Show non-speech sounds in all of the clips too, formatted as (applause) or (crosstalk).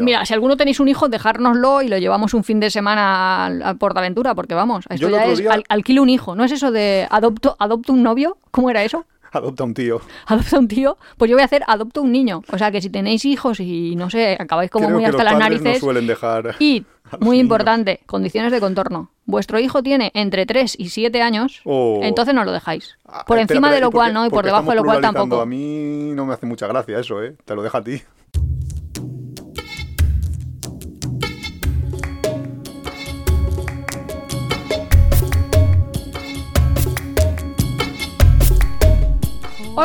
Mira, si alguno tenéis un hijo, dejárnoslo y lo llevamos un fin de semana a Portaventura, porque vamos, esto ya es día- al- alquilo un hijo, ¿no es eso de adopto, adopto un novio? ¿Cómo era eso? (laughs) Adopta un tío. Adopta un tío, pues yo voy a hacer adopto un niño. O sea que si tenéis hijos y no sé, acabáis como Creo muy que hasta los las narices. no suelen dejar. Y, muy niños. importante, condiciones de contorno. Vuestro hijo tiene entre 3 y 7 años, Oh. entonces no lo dejáis. Ah, Por espera, encima espera, de lo ¿y por cual no, y por debajo de lo cual tampoco. A mí no me hace mucha gracia eso, ¿eh? Te lo dejo a ti.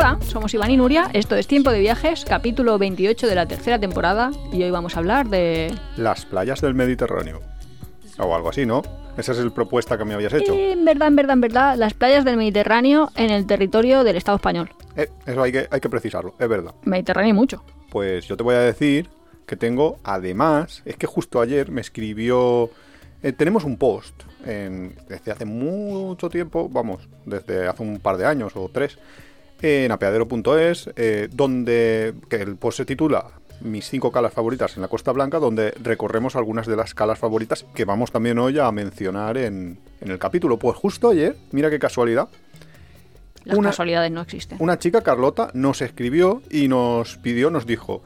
Hola, somos Iván y Nuria, esto es Tiempo de Viajes, capítulo 28 de la tercera temporada, y hoy vamos a hablar de... Las playas del Mediterráneo. O algo así, ¿no? Esa es la propuesta que me habías hecho. Eh, En verdad, en verdad, en verdad, las playas del Mediterráneo en el territorio del Estado español. Eh, eso hay que, hay que precisarlo, es verdad. Mediterráneo y mucho. Pues yo te voy a decir que tengo, además, es que justo ayer me escribió... eh, tenemos un post en- desde hace mucho tiempo, vamos, desde hace un par de años o tres, en apeadero.es, eh, donde que el post se titula Mis cinco calas favoritas en la Costa Blanca, donde recorremos algunas de las calas favoritas que vamos también hoy a mencionar en, en el capítulo. Pues justo ayer, mira qué casualidad, Las Una- casualidades no existen. una chica, Carlota, nos escribió y nos pidió, nos dijo,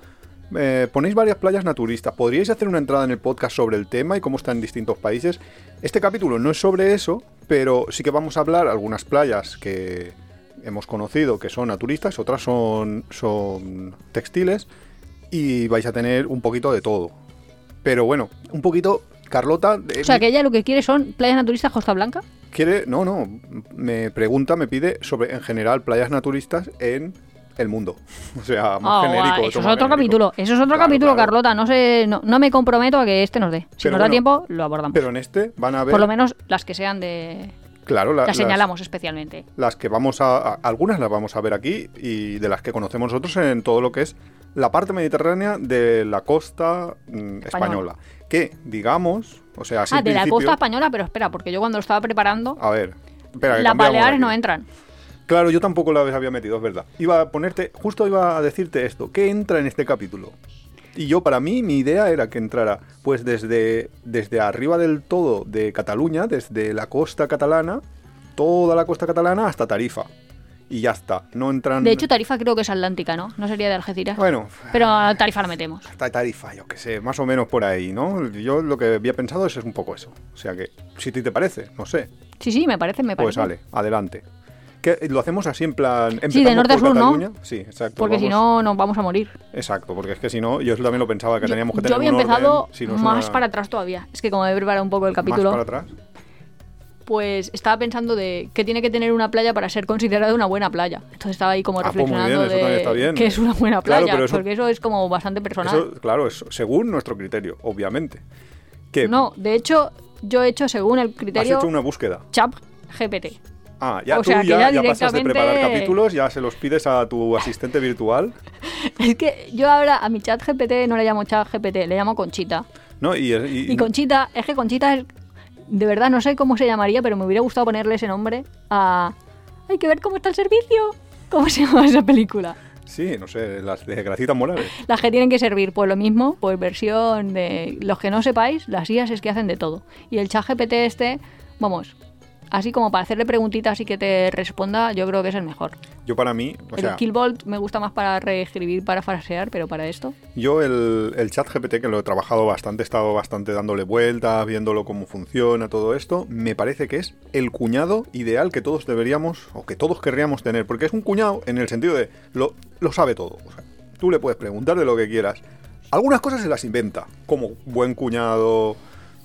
eh, ponéis varias playas naturistas, ¿podríais hacer una entrada en el podcast sobre el tema y cómo está en distintos países? Este capítulo no es sobre eso, pero sí que vamos a hablar algunas playas que hemos conocido que son naturistas, otras son, son textiles y vais a tener un poquito de todo. Pero bueno, un poquito, Carlota... O sea, que ella lo que quiere son playas naturistas Costa Blanca. quiere, no, no, me pregunta, me pide sobre en general playas naturistas en el mundo. (laughs) O sea, más Ah, genérico. eso es otro genérico. capítulo. Eso es otro Claro, capítulo, claro. Carlota. No, sé, no, no me comprometo a que este nos dé. Si Pero nos da tiempo, lo abordamos. Pero en este van a ver, Por lo menos las que sean de... claro, la- Las señalamos especialmente. las que vamos a, a- algunas las vamos a ver aquí y de las que conocemos nosotros en todo lo que es la parte mediterránea de la costa mm, española. Que, digamos, o sea, así Ah, de la costa española, pero espera, porque yo cuando lo estaba preparando, A ver, espera, que las Baleares no entran. Claro, yo tampoco la había metido, es verdad. Iba a ponerte, justo iba a decirte esto, ¿qué entra en este capítulo? Y yo, para mí, mi idea era que entrara, pues desde, desde arriba del todo de Cataluña, desde la costa catalana, toda la costa catalana hasta Tarifa. Y ya está, no entran... De hecho, Tarifa creo que es Atlántica, ¿no? No sería de Algeciras. bueno, Pero a Tarifa la metemos. hasta Tarifa, yo que sé, más o menos por ahí, ¿no? Yo lo que había pensado es, es un poco eso. O sea que, si te parece, no sé, Sí, sí, me parece, me pues parece. sale, adelante. ¿Qué, ¿Lo hacemos así en plan... Sí, de norte a sur, ¿no? Sí, exacto. Porque si no, nos vamos a morir. Exacto, porque es que si no, yo también lo pensaba que Yo- teníamos que yo tener había un empezado orden, si no es más una- para atrás todavía. Es que como he preparado un poco el más capítulo, para atrás. pues estaba pensando de que tiene que tener una playa para ser considerada una buena playa. Entonces estaba ahí como Ah, pues reflexionando bien, eso también está de bien. qué es una buena Claro, playa, pero eso- porque eso es como bastante personal. Eso, claro, es según nuestro criterio, obviamente. Que No, de hecho, yo he hecho según el has criterio hecho una búsqueda. CHAP GPT. Ah, ya O tú sea, ya, ya ya pasas de preparar directamente- capítulos, ya se los pides a tu asistente virtual, (laughs) Es que yo ahora a mi chat GPT no le llamo chat GPT, le llamo Conchita. ¿no? Y, y- Y Conchita, es que Conchita es. De verdad, no sé cómo se llamaría, pero me hubiera gustado ponerle ese nombre a. Hay que ver cómo está el servicio. ¿Cómo se llama esa película? Sí, no sé, las de Gracita Morales. Las que tienen que servir, pues lo mismo, pues versión de. Los que no sepáis, las IAS es que hacen de todo. Y el chat GPT este, vamos, así como para hacerle preguntitas y que te responda, yo creo que es el mejor. Yo para mí, o el sea, Killbolt me gusta más para reescribir, para frasear, pero para esto. yo el, el chat GPT, que lo he trabajado bastante, he estado bastante dándole vueltas, viéndolo cómo funciona, todo esto, me parece que es el cuñado ideal que todos deberíamos, o que todos querríamos tener, porque es un cuñado en el sentido de, lo, lo sabe todo. O sea, tú le puedes preguntar de lo que quieras. Algunas cosas se las inventa, como buen cuñado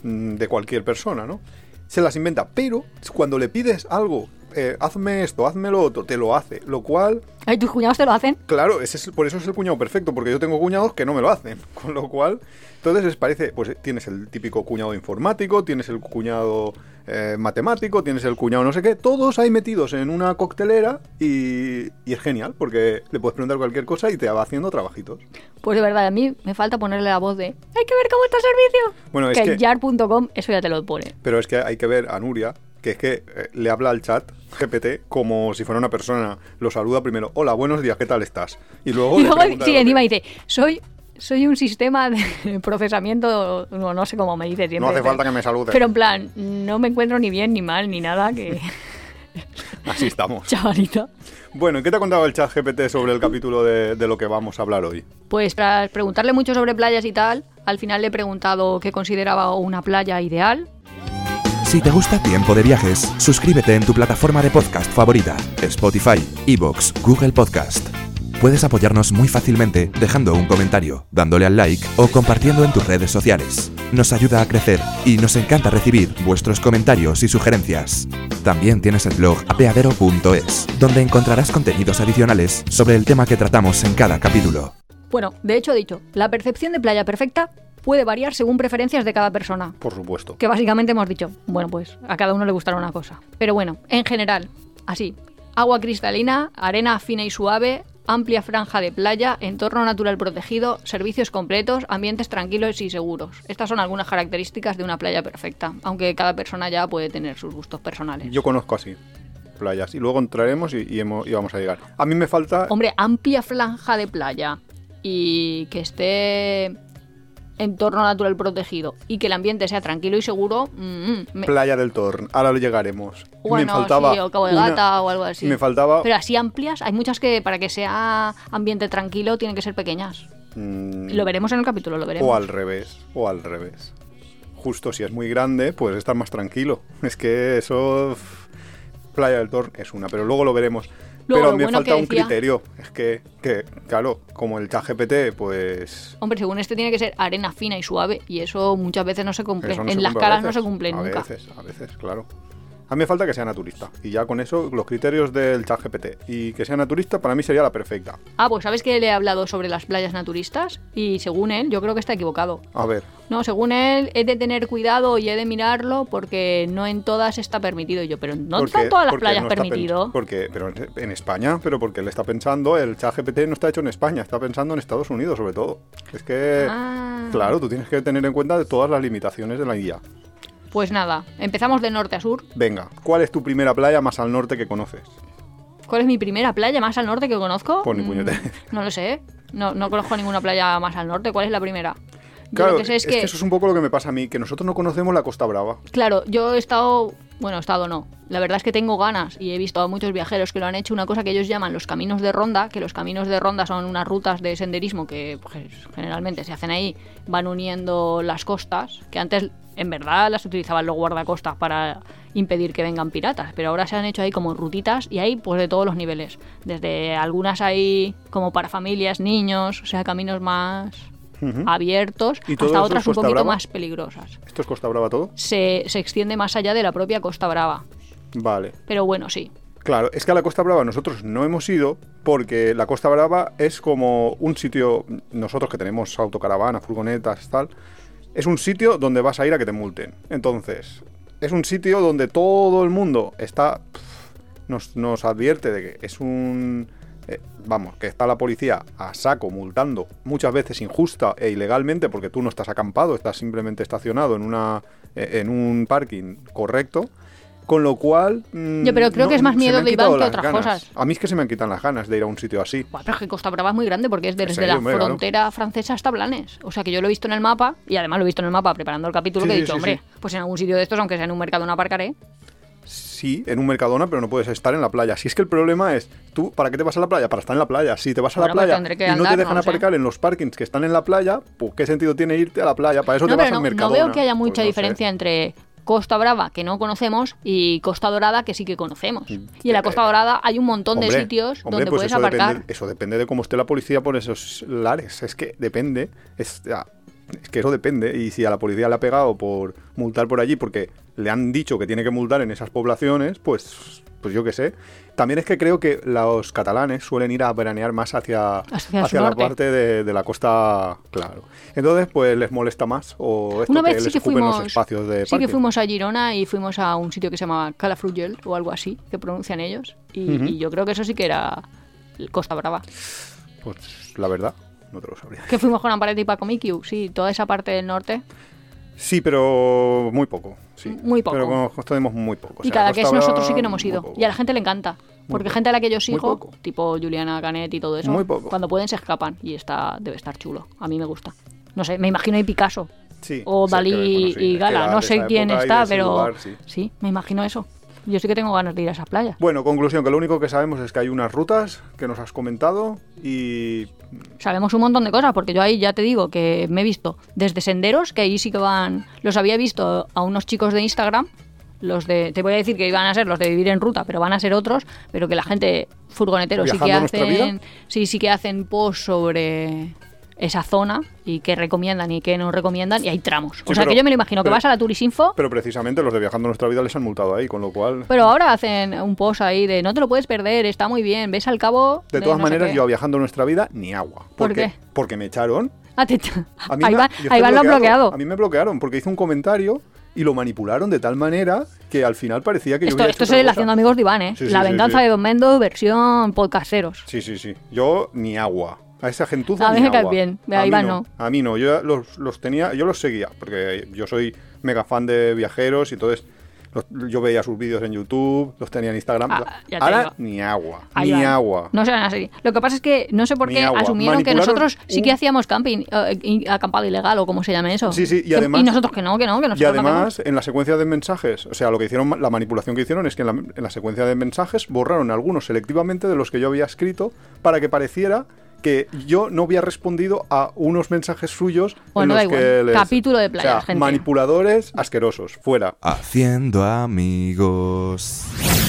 mm, de cualquier persona, ¿no? Se las inventa, pero cuando le pides algo, eh, hazme esto, hazme lo otro, te lo hace, lo cual Ay, tus cuñados te lo hacen. Claro, ese es, por eso es el cuñado perfecto, porque yo tengo cuñados que no me lo hacen. (laughs) Con lo cual, entonces les parece, pues tienes el típico cuñado informático, tienes el cuñado eh, matemático, tienes el cuñado no sé qué, todos ahí metidos en una coctelera y, y es genial, porque le puedes preguntar cualquier cosa y te va haciendo trabajitos. Pues de verdad, a mí me falta ponerle la voz de hay que ver cómo está el servicio. Bueno, es que jar.com eso ya te lo pone. Pero es que hay que ver a Nuria, que es que eh, le habla al chat GPT como si fuera una persona, lo saluda primero, hola, buenos días, ¿qué tal estás? Y luego... Y luego, sí, encima dice, soy, soy un sistema de (laughs) procesamiento, no, no sé cómo me dices siempre. No hace pero- falta que me saludes. Pero en plan, no me encuentro ni bien ni mal ni nada que (laughs) Así estamos. (laughs) chavalita. Bueno, ¿y qué te ha contado el chat GPT sobre el capítulo de, de lo que vamos a hablar hoy? Pues tras preguntarle mucho sobre playas y tal, al final le he preguntado qué consideraba una playa ideal. Si te gusta Tiempo de Viajes, suscríbete en tu plataforma de podcast favorita, Spotify, Evox, Google Podcast. Puedes apoyarnos muy fácilmente dejando un comentario, dándole al like o compartiendo en tus redes sociales. Nos ayuda a crecer y nos encanta recibir vuestros comentarios y sugerencias. También tienes el blog apeadero.es, donde encontrarás contenidos adicionales sobre el tema que tratamos en cada capítulo. Bueno, de hecho he dicho, la percepción de playa perfecta puede variar según preferencias de cada persona. Por supuesto. Que básicamente hemos dicho, bueno, pues a cada uno le gustará una cosa. Pero bueno, en general, así. Agua cristalina, arena fina y suave, amplia franja de playa, entorno natural protegido, servicios completos, ambientes tranquilos y seguros. Estas son algunas características de una playa perfecta, aunque cada persona ya puede tener sus gustos personales. Yo conozco así playas y luego entraremos y, y hemos- y vamos a llegar. A mí me falta Hombre, amplia franja de playa y que esté entorno natural protegido y que el ambiente sea tranquilo y seguro, mm, me- Playa del Torn. Ahora lo llegaremos. Bueno, me faltaba sí, o Cabo de una- Gata o algo así. Me faltaba Pero así amplias, hay muchas que para que sea ambiente tranquilo tienen que ser pequeñas. mm, Lo veremos en el capítulo, lo veremos. o al revés, o al revés. Justo si es muy grande, pues estar más tranquilo. (laughs) Es que eso Playa del Torn es una, pero luego lo veremos. Luego, pero me bueno falta un decía- criterio. Es que, que, claro, como el chat GPT, pues Hombre, según este tiene que ser arena fina y suave y eso muchas veces no se cumple. No en se las cumple caras no se cumple a nunca. veces, a veces, claro. A mí me falta que sea naturista. Y ya con eso, los criterios del chat GPT. Y que sea naturista para mí sería la perfecta. Ah, pues sabes que le he hablado sobre las playas naturistas y según él, yo creo que está equivocado. A ver, No, según él, he de tener cuidado y he de mirarlo porque no en todas está permitido. Y yo, pero no porque- están todas las playas no está permitido. Porque, pero en- España, pero porque él está pensando, el chat GPT no está hecho en España, está pensando en Estados Unidos sobre todo. Es que, Ah. claro, tú tienes que tener en cuenta todas las limitaciones de la guía. Pues nada, empezamos de norte a sur. Venga, ¿cuál es tu primera playa más al norte que conoces? ¿Cuál es mi primera playa más al norte que conozco? Pues ni Mm, puñetera. No lo sé. No, no conozco ninguna playa más al norte. ¿Cuál es la primera? Yo Claro, lo que sé es, que, eso es un poco lo que me pasa a mí, que nosotros no conocemos la Costa Brava. claro, yo he estado, bueno, estado no. La verdad es que tengo ganas y he visto a muchos viajeros que lo han hecho una cosa que ellos llaman los caminos de ronda, que los caminos de ronda son unas rutas de senderismo que pues, generalmente se hacen ahí, van uniendo las costas, que antes en verdad las utilizaban los guardacostas para impedir que vengan piratas, pero ahora se han hecho ahí como rutitas y hay pues de todos los niveles, desde algunas hay como para familias, niños, o sea, caminos más Abiertos, ¿Y hasta otras un poquito Brava? más peligrosas. ¿Esto es Costa Brava todo? Se, se extiende más allá de la propia Costa Brava. Vale. Pero bueno, sí. Claro, es que a la Costa Brava nosotros no hemos ido porque la Costa Brava es como un sitio, nosotros que tenemos autocaravanas, furgonetas, tal, es un sitio donde vas a ir a que te multen. Entonces, es un sitio donde todo el mundo está, nos, nos advierte de que es un... eh, vamos, que está la policía a saco multando muchas veces injusta e ilegalmente porque tú no estás acampado, estás simplemente estacionado en, una, eh, en un parking correcto. Con lo cual. mm, Yo, pero creo que es más miedo de Iván que otras ganas. cosas. A mí es que se me han quitado las ganas de ir a un sitio así. Buah, pero es que Costa Brava es muy grande porque es desde la hombre, claro. frontera francesa hasta Blanes. O sea que yo lo he visto en el mapa y además lo he visto en el mapa preparando el capítulo Sí, que he dicho, sí, hombre, pues en algún sitio de estos, aunque sea en un mercado, no aparcaré. Sí, en un Mercadona, pero no puedes estar en la playa. Si es que el problema es, ¿tú para qué te vas a la playa? Para estar en la playa. Si te vas a Bueno, la pues playa y no te dejan no sé. aparcar en los parkings que están en la playa, pues ¿qué sentido tiene irte a la playa? Para eso No, te vas pero al no, no Mercadona. veo que haya Pues mucha no sé. diferencia entre Costa Brava, que no conocemos, y Costa Dorada, que sí que conocemos. Mm, Y en la eh, Costa Dorada hay un montón de sitios hombre, donde pues puedes eso aparcar. Depende, eso depende de cómo esté la policía por esos lares. Es que depende. Es, es que eso depende. Y si a la policía le ha pegado por multar por allí porque le han dicho que tiene que multar en esas poblaciones, pues, pues yo qué sé. También es que creo que los catalanes suelen ir a veranear más hacia, Hacia la parte de, de la costa, claro. Entonces, pues les molesta más o esto Una que vez sí les que fuimos, los espacios de sí que fuimos a Girona y fuimos a un sitio que se llama Calafrugell o algo así, que pronuncian ellos. Y, yo creo que eso sí que era Costa Brava. Pues la verdad, no te lo sabría. Que fuimos con Amparete y Paco Mikiu, sí, toda esa parte del norte. Sí, pero muy poco. Sí. Muy poco. Pero tenemos muy poco. o y sea, cada que es nosotros sí que no hemos ido. Y a la gente le encanta. Porque gente a la que yo sigo, tipo Juliana Canet y todo eso, Muy poco. cuando pueden se escapan y está debe estar chulo. A mí me gusta. No sé, me imagino ahí Picasso Sí, o Dalí bueno, sí, y Gala. No sé quién y está, pero lugar, sí, me imagino eso. Yo sí que tengo ganas de ir a esas playas. Bueno, conclusión, que lo único que sabemos es que hay unas rutas que nos has comentado y Sabemos un montón de cosas, porque yo ahí ya te digo que me he visto desde senderos, que ahí sí que van. Los había visto a unos chicos de Instagram, los de. Te voy a decir que iban a ser los de vivir en ruta, pero van a ser otros, pero que la gente furgoneteros sí que ¿Viajando nuestra hacen. Sí, sí que hacen post sobre esa zona y qué recomiendan y qué no recomiendan, y hay tramos. o Sí, sea pero- que yo me lo imagino que vas a la Turisinfo. pero precisamente los de Viajando Nuestra Vida les han multado ahí, con lo cual Pero ahora hacen un post ahí de no te lo puedes perder, está muy bien, ves al cabo. de todas no maneras qué". yo a Viajando Nuestra Vida ni agua. ¿Por Porque- qué? Porque me echaron Ah, te- A mí ahí me- va, yo ahí lo han bloqueado. A mí me bloquearon porque hice un comentario y lo manipularon de tal manera que al final parecía que yo Esto, hubiera esto es el Haciendo. Amigos de Iván, ¿eh? Sí, sí, la venganza de Don Mendo, versión podcasteros. Sí, sí, sí. Yo ni agua. A esa gentuza A mí me cae bien, a A mí Iván no. no. A mí no. Yo los, los tenía, yo los seguía porque yo soy mega fan de viajeros y entonces los- yo veía sus vídeos en YouTube, los tenía en Instagram. Ah, Ahora digo. ni agua, Ahí ni agua. No se van a seguir. Lo que pasa es que no sé por Ni qué agua. asumieron que nosotros sí que hacíamos camping, eh, y- acampado ilegal o como se llame eso. Sí, sí, y Que- además- Y nosotros que no, que no, que Y nosotros no además, en la secuencia de mensajes, o sea, lo que hicieron, la manipulación que hicieron es que en la, en la secuencia de mensajes borraron algunos selectivamente de los que yo había escrito para que pareciera que yo no había respondido a unos mensajes suyos Bueno, en da los que igual. les- Capítulo de o playas, sea, gente. manipuladores asquerosos, fuera, Haciendo amigos.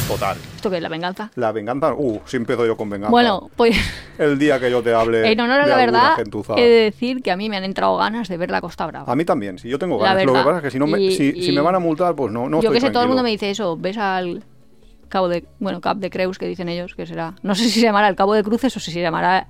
total. ¿Esto qué es la venganza? La venganza, uh, sí empiezo yo con venganza. Bueno, pues el día que yo te hable en honor a la verdad, gentuza. he de decir que a mí me han entrado ganas de ver la Costa Brava. A mí también, si yo tengo ganas. Lo que pasa es que si, no me, Y- si, y- si me van a multar, pues no, no Yo estoy que sé, todo el mundo me dice eso. Ves al cabo de. Bueno, Cap de Creus, que dicen ellos, que será. No sé si se llamará el cabo de cruces o si se llamará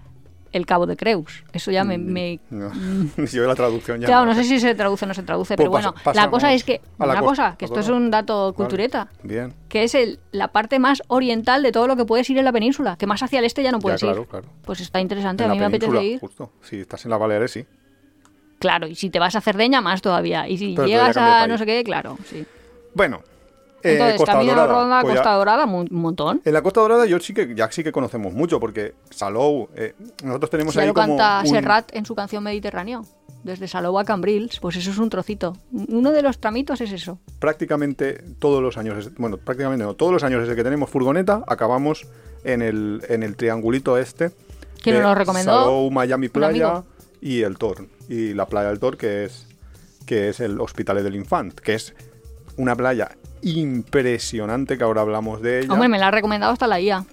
el cabo de Creus. Eso ya me. me- No, (laughs) (laughs) yo la traducción ya Claro, no no sé. si se traduce o no se traduce, Pues pero bueno, pasa- la cosa es que. Una cosa, cosa, que esto es un dato Vale. cultureta. Bien. Que es el, la parte más oriental de todo lo que puedes ir en la península. Que más hacia el este ya no Ya, puedes claro, ir. claro. Pues está interesante, En a mí me apetece ir. Justo. Si estás en la Baleares, sí. Claro, y si te vas a Cerdeña, más todavía. Y si Pero llegas a no sé qué, claro, sí. Bueno, Entonces, Costa Camino Dorada. Ronda, Pues ya- Costa Dorada, un montón. En la Costa Dorada yo sí que ya sí que conocemos mucho porque Salou, eh, nosotros tenemos ahí lo como canta un- Serrat en su canción Mediterráneo. Desde Salou a Cambrils, pues eso es un trocito. Uno de los tramitos es eso. prácticamente todos los años, bueno, prácticamente no, todos los años desde que tenemos furgoneta acabamos en el, en el triangulito este. ¿Quién de nos lo recomendó? Salou, Miami Playa y el Tor. Y la playa del Tor que es que es el Hospitalet del Infant, que es una playa impresionante que ahora hablamos de ella. Hombre, me la ha recomendado hasta la IA.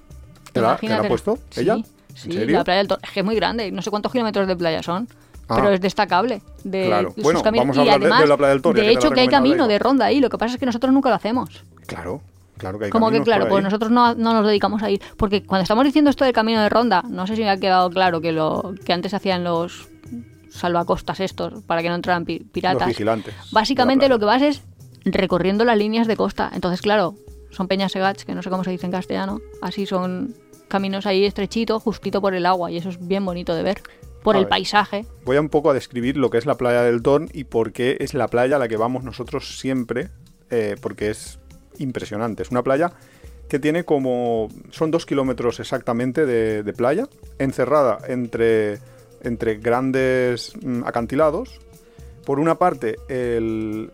¿Te la- te la ha puesto Sí, ella? ¿En Sí, serio? la playa del. Es que es muy grande. No sé cuántos kilómetros de playa son. Ah. Pero es destacable. De Claro. sus Bueno, caminos. vamos a Y hablar de- la playa del Tor, ya De hecho, que hay camino de ronda ahí. Lo que pasa es que nosotros nunca lo hacemos. Claro, claro que hay Como que, claro, pues nosotros no, no nos dedicamos a ir. Porque cuando estamos diciendo esto del camino de ronda, no sé si me ha quedado claro que lo que antes hacían los salvacostas estos para que no entraran pi- piratas. Los vigilantes. Básicamente lo que vas es recorriendo las líneas de costa. Entonces, claro, son peñas segats, que no sé cómo se dice en castellano. Así son caminos ahí estrechitos, justito por el agua. Y eso es bien bonito de ver. Por A el ver. paisaje. Voy a un poco a describir lo que es la playa del Torn y por qué es la playa a la que vamos nosotros siempre, eh, porque es impresionante. Es una playa que tiene como... Son dos kilómetros exactamente de, de playa, encerrada entre, entre grandes mm, acantilados. Por una parte, el,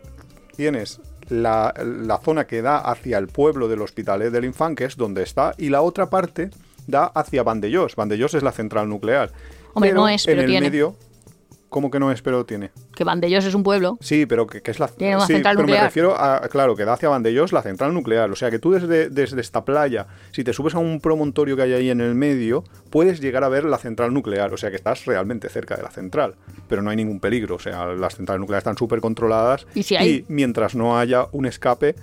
tienes la, la zona que da hacia el pueblo del Hospitalet del Infant, que es donde está, y la otra parte da hacia Vandellós. Vandellós es la central nuclear. Hombre, no es, pero en el tiene. medio, ¿cómo que no es, pero tiene? Que Vandellós es un pueblo. Sí, pero que, que es la Tiene una sí, central pero nuclear. me refiero a, claro, que da hacia Vandellós la central nuclear. O sea que tú desde, desde esta playa, si te subes a un promontorio que hay ahí en el medio, puedes llegar a ver la central nuclear. O sea que estás realmente cerca de la central. Pero no hay ningún peligro. O sea, las centrales nucleares están súper controladas. ¿Y si hay? mientras no haya un escape,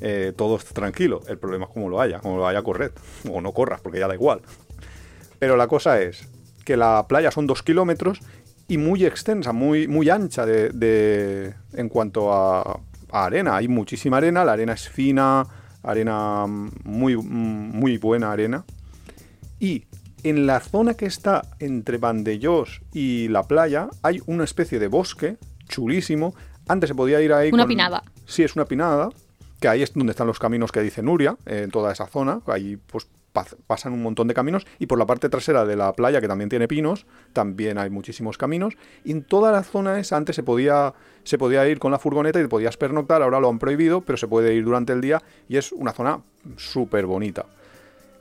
eh, todo es tranquilo. El problema es cómo lo haya. Como lo haya, corred. O no corras, porque ya da igual. Pero la cosa es que la playa son dos kilómetros y muy extensa, muy, muy ancha de, de- en cuanto a, a arena. Hay muchísima arena, la arena es fina, arena mm, muy, mm, muy buena arena. Y en la zona que está entre Vandellós y la playa hay una especie de bosque chulísimo. Antes se podía ir ahí Una con- pinada. Sí, es una pinada, que ahí es donde están los caminos que dice Nuria, eh, en toda esa zona. Ahí pues pasan un montón de caminos y por la parte trasera de la playa, que también tiene pinos, también hay muchísimos caminos. Y en toda la zona esa antes se podía, se podía ir con la furgoneta y podías pernoctar, ahora lo han prohibido, pero se puede ir durante el día y es una zona súper bonita.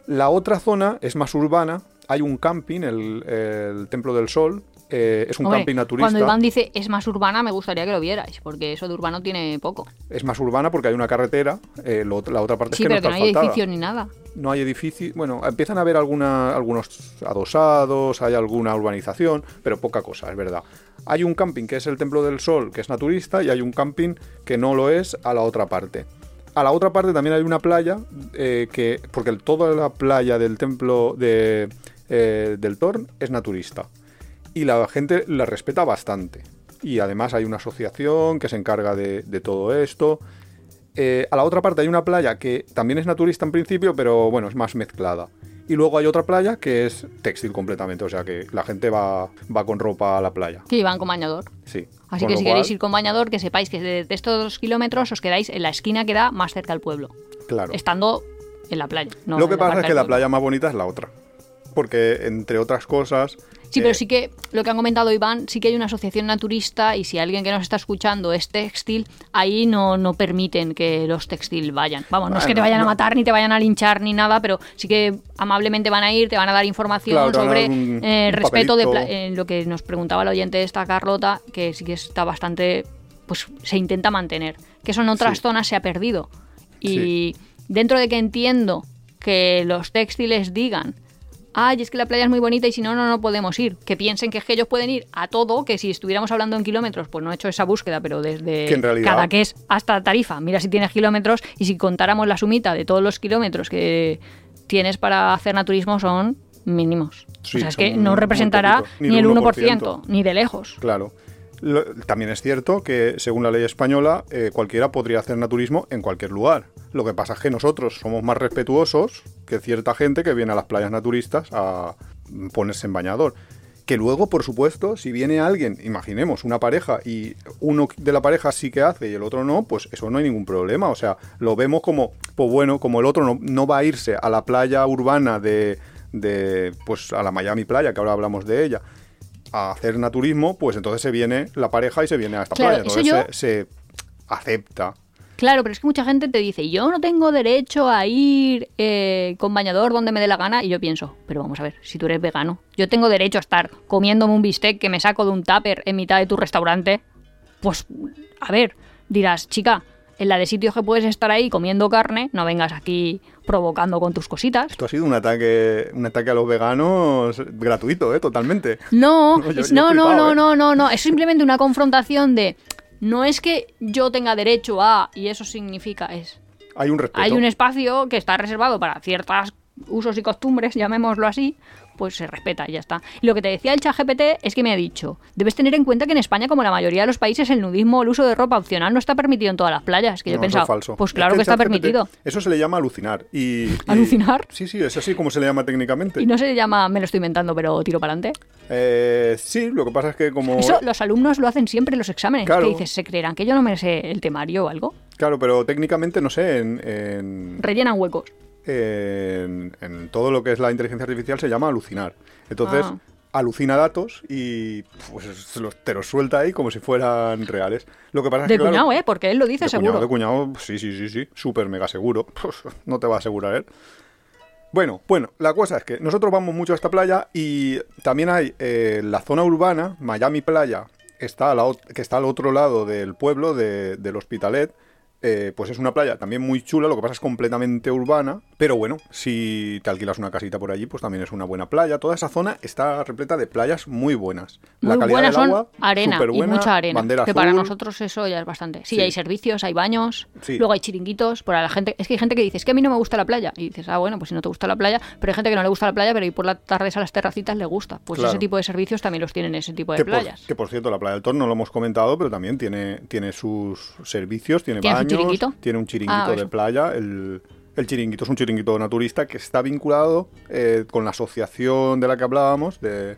La otra zona es más urbana, hay un camping, el, el Templo del Sol, eh, es un Hombre, camping naturista. Cuando Iván dice es más urbana, me gustaría que lo vierais, porque eso de urbano tiene poco. Es más urbana porque hay una carretera, eh, lo- la otra parte Sí, es que pero no que está no hay edificios ni nada. No hay edificios, bueno, empiezan a haber alguna, algunos adosados, hay alguna urbanización, pero poca cosa, es verdad. Hay un camping que es el Templo del Sol, que es naturista, y hay un camping que no lo es a la otra parte. A la otra parte también hay una playa, eh, que porque toda la playa del Templo de, eh, del Torn es naturista. Y la gente la respeta bastante. Y además hay una asociación que se encarga de, de todo esto. Eh, a la otra parte hay una playa que también es naturista en principio, pero bueno, es más mezclada. Y luego hay otra playa que es textil completamente, o sea que la gente va, va con ropa a la playa. Sí, van con bañador. Sí. Así que si queréis ir con bañador, que sepáis que de, estos dos kilómetros os quedáis en la esquina que da más cerca al pueblo, Claro. estando en la playa. no lo que pasa es que la playa más bonita es la otra. Porque, entre otras cosas. Sí, eh, pero sí que lo que han comentado Iván, sí que hay una asociación naturista y si alguien que nos está escuchando es textil, ahí no, no permiten que los textil vayan. Vamos, no es que te vayan a matar ni te vayan a linchar ni nada, pero sí que amablemente van a ir, te van a dar información Claro, sobre dar un- eh, un respeto de papelito. eh, lo que nos preguntaba el oyente de esta Carlota, que sí que está bastante, pues se intenta mantener, que eso en otras Sí. zonas se ha perdido. Y dentro de que entiendo que los textiles digan ay, es que la playa es muy bonita y si no, no, no podemos ir. Que piensen que es que ellos pueden ir a todo, que si estuviéramos hablando en kilómetros, pues no he hecho esa búsqueda, pero desde Que en realidad- Cadaqués hasta Tarifa, mira si tienes kilómetros y si contáramos la sumita de todos los kilómetros que tienes para hacer naturismo son mínimos. Sí, o sea, es que no representará ni ni, el el 1%, 1%, ni de lejos. Claro. También es cierto que, según la ley española, eh, cualquiera podría hacer naturismo en cualquier lugar. Lo que pasa es que nosotros somos más respetuosos que cierta gente que viene a las playas naturistas a ponerse en bañador. Que luego, por supuesto, si viene alguien, imaginemos una pareja y uno de la pareja sí que hace y el otro no, pues eso no hay ningún problema. O sea, lo vemos como, pues bueno, como el otro no, no va a irse a la playa urbana de, de, pues a la Miami Playa, que ahora hablamos de ella, a hacer naturismo, pues entonces se viene la pareja y se viene a esta Claro, playa. Entonces yo- se, se acepta. Claro, pero es que mucha gente te dice, yo no tengo derecho a ir eh, con bañador donde me dé la gana. Y yo pienso, pero vamos a ver, si tú eres vegano, yo tengo derecho a estar comiéndome un bistec que me saco de un tupper en mitad de tu restaurante. Pues, a ver, dirás, chica, en la de sitios que puedes estar ahí comiendo carne, no vengas aquí provocando con tus cositas. Esto ha sido un ataque, un ataque a los veganos gratuito, ¿eh? Totalmente. No, No, (laughs) yo- es- no, no, flipado, no, ¿eh? no, no, no. Es simplemente una confrontación de. No es que yo tenga derecho a, y eso significa es. Hay un respeto. Hay un espacio que está reservado para ciertos usos y costumbres, llamémoslo así, pues se respeta y ya está. Y lo que te decía el ChatGPT es que me ha dicho, debes tener en cuenta que en España, como la mayoría de los países, el nudismo o el uso de ropa opcional no está permitido en todas las playas. Que yo he pensado, falso. pues Es claro que, está permitido. Eso se le llama alucinar. Y, y- ¿Alucinar? Sí, sí, es así como se le llama técnicamente. Y no se llama, me lo estoy inventando, pero tiro para adelante. Eh, sí, lo que pasa es que como... Eso los alumnos lo hacen siempre en los exámenes. Claro. Que dices, ¿se creerán que yo no me sé el temario o algo? Claro, pero técnicamente, no sé, en, en, Rellenan huecos. En- en todo lo que es la inteligencia artificial se llama alucinar. Entonces, Ah. alucina datos y pues los- te los suelta ahí como si fueran reales. Lo que pasa es De que, claro, cuñado, ¿eh? Porque él lo dice de seguro. Cuñado, de cuñado, sí, sí, sí, sí, súper mega seguro. (laughs) Pues, no te va a asegurar él. Bueno, bueno, la cosa es que nosotros vamos mucho a esta playa y también hay eh, la zona urbana, Miami Playa, está a la ot- que está al otro lado del pueblo, de- del Hospitalet. Eh, pues es una playa también muy chula, lo que pasa es completamente urbana, pero bueno, si te alquilas una casita por allí, pues también es una buena playa. Toda esa zona está repleta de playas muy buenas. Muy buenas del son agua, arena y mucha arena. que para nosotros eso ya es bastante. Sí, Sí. hay servicios, hay baños, Sí. luego hay chiringuitos. Para la gente, es que hay gente que dice, es que a mí no me gusta la playa. Y dices, ah, bueno, pues si no te gusta la playa, pero hay gente que no le gusta la playa, pero ir por las tardes a las terracitas le gusta. Pues Claro. ese tipo de servicios también los tienen en ese tipo de Que por, playas. que por cierto, la playa del Tor no lo hemos comentado, pero también tiene, tiene sus servicios, tiene ¿Tiene su baños, chiringuito? tiene un chiringuito Ah, de playa. El, el chiringuito es un chiringuito naturista que está vinculado eh, con la asociación de la que hablábamos, de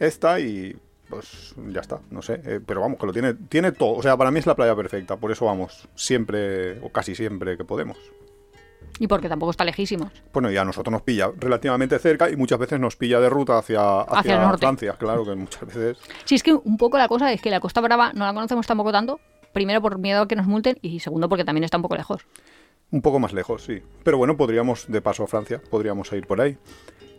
esta, y pues ya está, no sé. eh, pero vamos, que lo tiene, tiene todo. O sea, para mí es la playa perfecta, por eso vamos siempre, o casi siempre que podemos. Y porque tampoco está lejísimos. Bueno, y a nosotros nos pilla relativamente cerca y muchas veces nos pilla de ruta hacia, hacia, Hacia el norte. Francia, claro, que muchas veces... Sí, es que un poco la cosa es que la Costa Brava no la conocemos tampoco tanto. Primero por miedo a que nos multen y segundo porque también está un poco lejos. Un poco más lejos, sí. Pero bueno, podríamos, de paso a Francia, podríamos ir por ahí.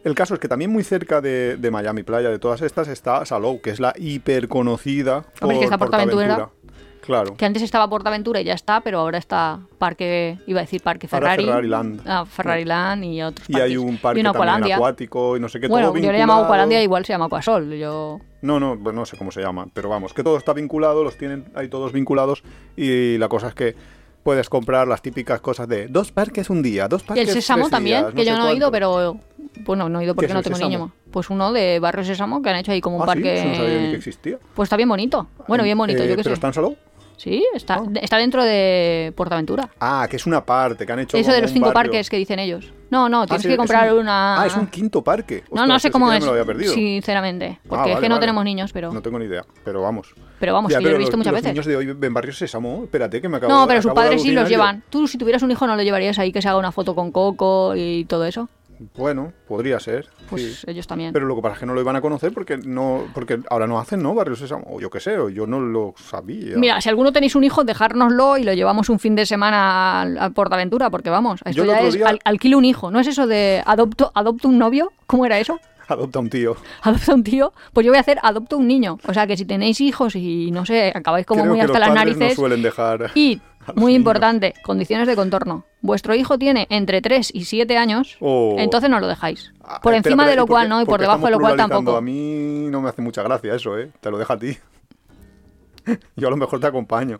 El caso es que también muy cerca de, de Miami Playa, de todas estas, está Salou, que es la hiperconocida Hombre, que está Portaventura. Portaventura. Claro. Que antes estaba Portaventura y ya está, pero ahora está Parque, iba a decir Parque Ahora Ferrari. Ferrari Land. Ah, Ferrari Land y otros Y hay un parque también acuático y no sé qué. Bueno, todo yo le he llamado Aqualandia, igual se llama Aquasol. Yo... No, no, pues no sé cómo se llama, pero vamos, que todo está vinculado, los tienen ahí todos vinculados y la cosa es que puedes comprar las típicas cosas de dos parques un día, dos Y parques el Sésamo también, días, que yo sé no he ido, pero... Bueno, no he ido ¿Qué porque no tengo niño. Pues uno de Barrio Sésamo que han hecho ahí como un Ah, sí, parque... eso no sabía ni que existía. Pues está bien bonito. Bueno, bien bonito, Eh, yo ¿Pero sé. está en Salou? Sí, está, Ah. está dentro de Portaventura. Ah, que es una parte, que han hecho Eso de los cinco barrio. parques que dicen ellos. No, no, Ah, tienes sí, que es comprar un- una... Ah, es un quinto parque. No, Ostras, no sé cómo sí es, me lo había perdido. sinceramente. Porque Ah, es vale, que no vale. tenemos niños, pero... No tengo ni idea, pero vamos. Pero vamos, Ya, que yo lo he pero visto los- muchas los veces. niños de hoy ven Barrio Sésamo, espérate que me acabo No, pero sus padres sí los llevan. Tú, si tuvieras un hijo, ¿no lo llevarías ahí que se haga una foto con Coco y todo eso? Bueno, podría ser. Pues sí. ellos también. Pero lo que pasa es que no lo iban a conocer porque no porque ahora no hacen, ¿no? Barrio Sésamo. O yo qué sé, o yo no lo sabía. Mira, si alguno tenéis un hijo, dejárnoslo y lo llevamos un fin de semana al Portaventura, porque vamos, esto ya es día- al- alquilo un hijo. ¿No es eso de adopto, adopto un novio? ¿Cómo era eso? (laughs) Adopta un tío. Adopta un tío. Pues yo voy a hacer adopto un niño. O sea que si tenéis hijos y no sé, acabáis como Creo muy que hasta los las narices. no suelen dejar. Y, a muy importante, condiciones de contorno. Vuestro hijo tiene entre 3 y 7 años, Oh. entonces no lo dejáis. Ah, Por espera, encima espera, de lo ¿y por cual no, y por debajo de lo cual tampoco. A mí no me hace mucha gracia eso, ¿eh? Te lo deja a ti. (laughs) Yo a lo mejor te acompaño.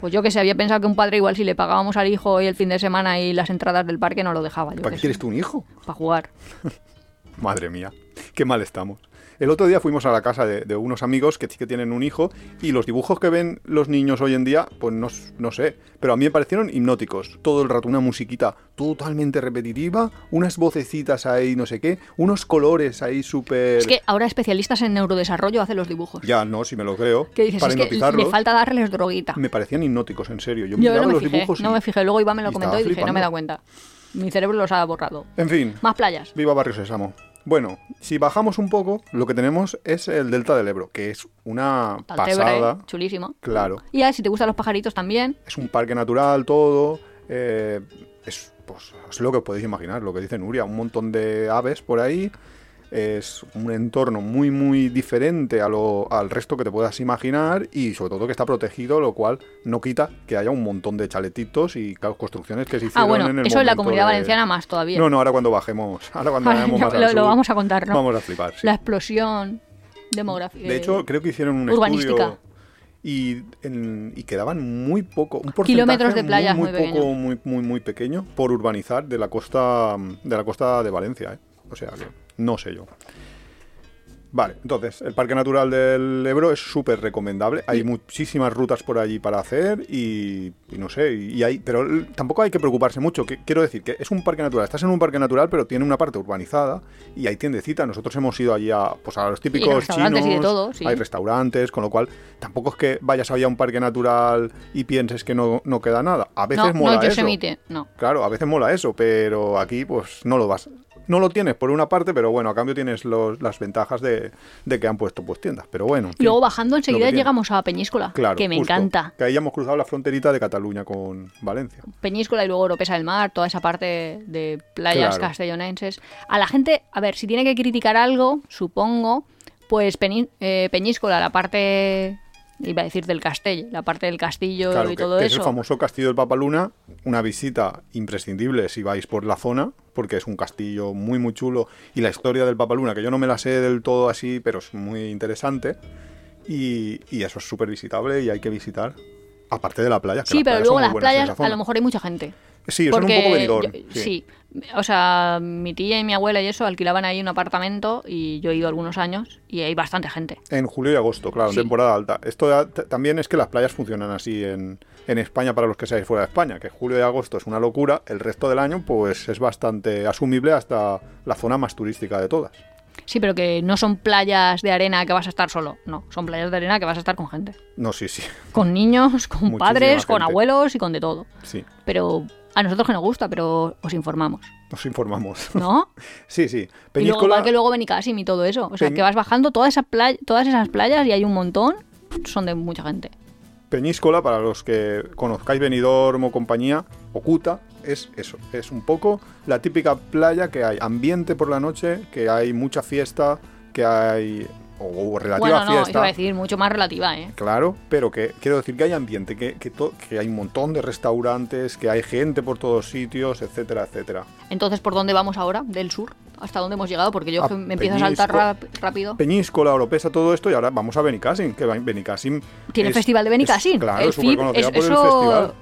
Pues yo que sé, había pensado que un padre igual si le pagábamos al hijo hoy el fin de semana y las entradas del parque no lo dejaba. Yo ¿Para qué quieres tú un hijo? Para jugar. (laughs) Madre mía, qué mal estamos. El otro día fuimos a la casa de, de unos amigos que sí que tienen un hijo y los dibujos que ven los niños hoy en día, pues no, no sé, pero a mí me parecieron hipnóticos. Todo el rato una musiquita totalmente repetitiva, unas vocecitas ahí, no sé qué, unos colores ahí súper... Es que ahora especialistas en neurodesarrollo hacen los dibujos. Ya, no, si me lo creo. Que dices, para es que le falta darles droguita. me parecían hipnóticos, en serio. Yo, Yo miraba no me los fijé, dibujos y... no me fijé. Luego Iván me lo comentó y dije, no me flipando. cuenta. Mi cerebro los ha borrado. En fin, Más playas. Viva Barrio Sésamo. Bueno, si bajamos un poco, lo que tenemos es el Delta del Ebro, que es una pasada. chulísimo. Claro. Y ya, si te gustan los pajaritos también. Es un parque natural, todo. eh, es, pues, es lo que podéis imaginar, lo que dice Nuria. Un montón de aves por ahí. Es un entorno muy, muy diferente a lo, al resto que te puedas imaginar y sobre todo que está protegido, lo cual no quita que haya un montón de chaletitos y construcciones que se Ah, hicieron bueno, en el eso en la comunidad de- valenciana más todavía. No, no, ahora cuando bajemos, (laughs) ahora cuando Ahora vayamos ya más lo, al lo sur, vamos a contar, ¿no? vamos a flipar. sí. La explosión demográfica. De hecho, creo que hicieron un urbanística. estudio y, en- y quedaban muy poco, un porcentaje Kilómetros de playas muy, muy poco, muy, muy, muy pequeño por urbanizar de la costa de la costa de Valencia, ¿eh? O sea que no sé yo. Vale, entonces, el Parque Natural del Ebro es súper recomendable. Hay muchísimas rutas por allí para hacer y, y no sé, y hay, pero tampoco hay que preocuparse mucho. que- quiero decir que es un parque natural. Estás en un parque natural, pero tiene una parte urbanizada y hay tiendecitas. Nosotros hemos ido allí a, pues a los típicos restaurantes y de chinos. todo, sí. Hay restaurantes, con lo cual tampoco es que vayas allá a un parque natural y pienses que no, no queda nada. A veces no, mola no, eso. No. Claro, a veces mola eso, pero aquí pues no lo vas. No lo tienes por una parte, pero bueno, a cambio tienes los, las ventajas de, de que han puesto pues tiendas. Pero bueno. luego bajando enseguida llegamos a Peñíscola, Claro, que me justo, encanta. Que ahí hemos cruzado la fronterita de Cataluña con Valencia. Peñíscola y luego Oropesa del Mar, toda esa parte de playas Claro. castellonenses. A la gente, a ver, si tiene que criticar algo, supongo, pues eh, Peñíscola, la parte, iba a decir del castell, la parte del castillo Claro, y que, todo que es eso. el famoso castillo del Papaluna, una visita imprescindible si vais por la zona, porque es un castillo muy muy chulo y la historia del Papaluna, que yo no me la sé del todo así, pero es muy interesante y, y eso es súper visitable y hay que visitar. Aparte de la playa. que Sí, las pero playas luego las playas a lo mejor hay mucha gente. Sí, son un poco venidor. yo- sí. sí. o sea, mi tía y mi abuela y eso alquilaban ahí un apartamento y yo he ido algunos años y hay bastante gente. En julio y agosto, claro, en Sí. temporada alta. Esto también es que las playas funcionan así en, en España para los que seáis fuera de España, que julio y agosto es una locura, el resto del año pues es bastante asumible hasta la zona más turística de todas. Sí, pero que no son playas de arena que vas a estar solo, no, son playas de arena que vas a estar con gente. No, sí, sí, Con niños, con Muchísima padres, con abuelos y con de todo. sí. Pero A nosotros que nos gusta, pero os informamos, Nos informamos. (laughs) ¿no? sí, sí. Y luego, Peñíscola, igual que luego Benicassim y todo eso. O sea, Peñ- que vas bajando toda esa playa, todas esas playas y hay un montón, son de mucha gente. Peñíscola, para los que conozcáis Benidorm o compañía, o Cuta, es eso. Es un poco la típica playa que hay ambiente por la noche, que hay mucha fiesta, que hay... o, relativa Bueno, no, fiesta. iba a decir, mucho más relativa, ¿eh? Claro, pero que quiero decir que hay ambiente, que, que, to- que hay un montón de restaurantes, que hay gente por todos sitios, etcétera, etcétera. Entonces, ¿por dónde vamos ahora? ¿Del sur? ¿Hasta dónde hemos llegado? Porque yo A que me empiezo a saltar rap- rápido. Peñíscola, Oropesa, todo esto, y ahora vamos a Benicassim, que Benicassim... Tiene es- festival de es- Benicassim. Claro, el es FIB, por el ¿eso festival.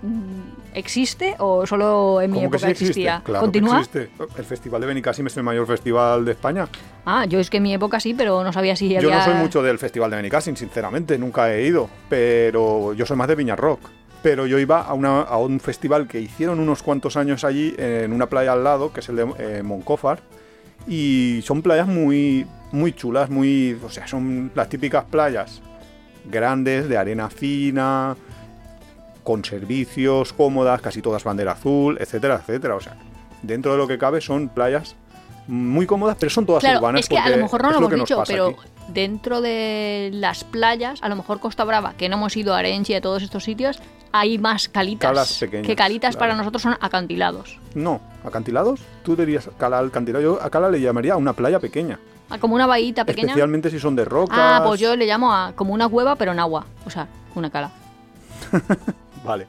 Existe o solo en mi ¿Cómo que época existe? existía? Claro ¿Continúa? que existe. El Festival de Benicassim es el mayor festival de España. Ah, yo es que en mi época sí, pero no sabía si Yo había... no soy mucho del Festival de Benicassim, sinceramente, nunca he ido, pero yo soy más de Viña Rock. Pero yo iba a, una- a un festival que hicieron unos cuantos años allí, en una playa al lado, que es el de eh, Moncófar, y son playas muy, muy chulas, muy, o sea, son las típicas playas grandes, de arena fina, con servicios cómodas, casi todas bandera azul, etcétera, etcétera. O sea, dentro de lo que cabe son playas muy cómodas, pero son todas Claro, urbanas. es que a lo mejor no lo hemos dicho, pero aquí. dentro de las playas, a lo mejor Costa Brava, que no hemos ido a Arenchi y a todos estos sitios, hay más calitas. Calas pequeñas, que calitas claro. para nosotros son acantilados. No, ¿acantilados? Tú dirías cala acantilado. Yo a cala le llamaría una playa pequeña. Ah, Como una bahita pequeña. Especialmente si son de rocas. Ah, pues yo le llamo a como una cueva, pero en agua. O sea, una cala. (laughs) Vale.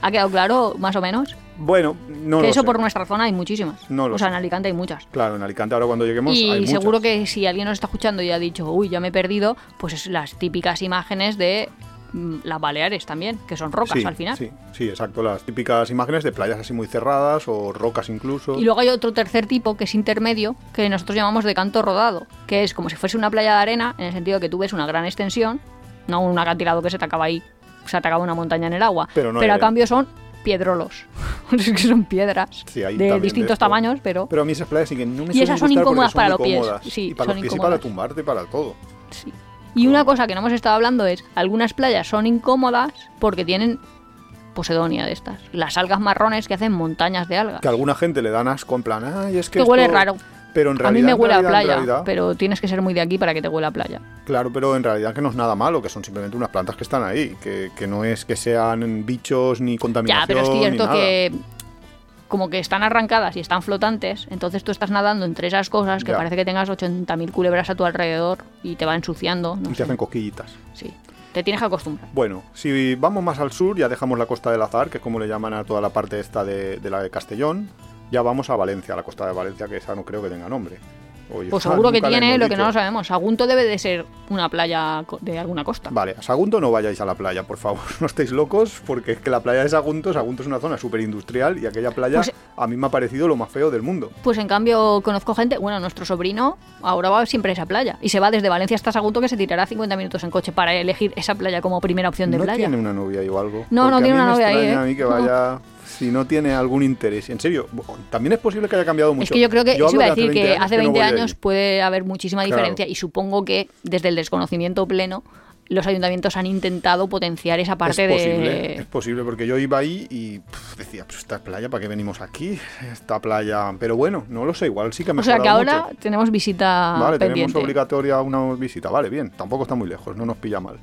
¿Ha quedado claro, más o menos? Bueno, no que lo eso sé. por nuestra zona hay muchísimas. No lo o sea, sé. en Alicante hay muchas. Claro, en Alicante ahora cuando lleguemos hay Y muchas. seguro que si alguien nos está escuchando y ha dicho, uy, ya me he perdido, pues es las típicas imágenes de mm, las Baleares también, que son rocas sí, al final. Sí, sí, exacto. Las típicas imágenes de playas así muy cerradas o rocas incluso. Y luego hay otro tercer tipo que es intermedio, que nosotros llamamos de canto rodado, que es como si fuese una playa de arena, en el sentido que tú ves una gran extensión, no un acantilado que se te acaba ahí, se te acaba una montaña en el agua, Pero no a cambio son piedrolos. (laughs) es que son piedras Sí, de distintos tamaños, pero, Pero a mí esas playas sí que no me Y esas son incómodas para los pies. Sí, y para son los pies y para tumbarte para todo. sí. Y una cosa que no hemos estado hablando es, algunas playas son incómodas porque tienen posedonia de estas. Las algas marrones que hacen montañas de algas. Que a alguna gente le dan asco en plan, ay, es que Que huele esto-". raro. Pero en A mí realidad, me huele a realidad, en playa, realidad, pero tienes que ser muy de aquí para que te huela a playa. Claro, pero en realidad que no es nada malo, que son simplemente unas plantas que están ahí, que, que no es que sean bichos ni contaminación Ya, pero es cierto que como que están arrancadas y están flotantes, entonces tú estás nadando entre esas cosas que Ya. parece que tengas 80.000 culebras a tu alrededor y te va ensuciando. No Y te sé. hacen cosquillitas. Sí, te tienes que acostumbrar. Bueno, si vamos más al sur, ya dejamos la costa del Azar, que es como le llaman a toda la parte esta de, de la de Castellón. Ya vamos a Valencia, a la costa de Valencia, que esa no creo que tenga nombre. Oye, Pues seguro que tiene, lo que no lo sabemos. Sagunto debe de ser una playa de alguna costa. Vale, a Sagunto no vayáis a la playa, por favor. (laughs) No estéis locos, porque es que la playa de Sagunto, Sagunto es una zona súper industrial y aquella playa Pues- a mí me ha parecido lo más feo del mundo. Pues en cambio conozco gente, bueno, nuestro sobrino ahora va siempre a esa playa y se va desde Valencia hasta Sagunto que se tirará 50 minutos en coche para elegir esa playa como primera opción de ¿No playa. tiene una novia ahí o algo? No, no a tiene mí una me novia ahí, ¿eh? a mí que vaya... Si no tiene algún interés. En serio, también es posible que haya cambiado mucho. Es que yo creo que, eso hablo iba a de decir, que hace no 20 voy allí. años puede haber muchísima Claro. diferencia y supongo que desde el desconocimiento pleno los ayuntamientos han intentado potenciar esa parte es posible, de... es posible, porque yo iba ahí y pff, decía, pues esta playa, ¿para qué venimos aquí? Esta playa... Pero bueno, no lo sé, igual sí que me O sea que ahora tenemos visita Vale, tenemos obligatoria una visita. Vale, bien, tampoco está muy lejos, no nos pilla mal.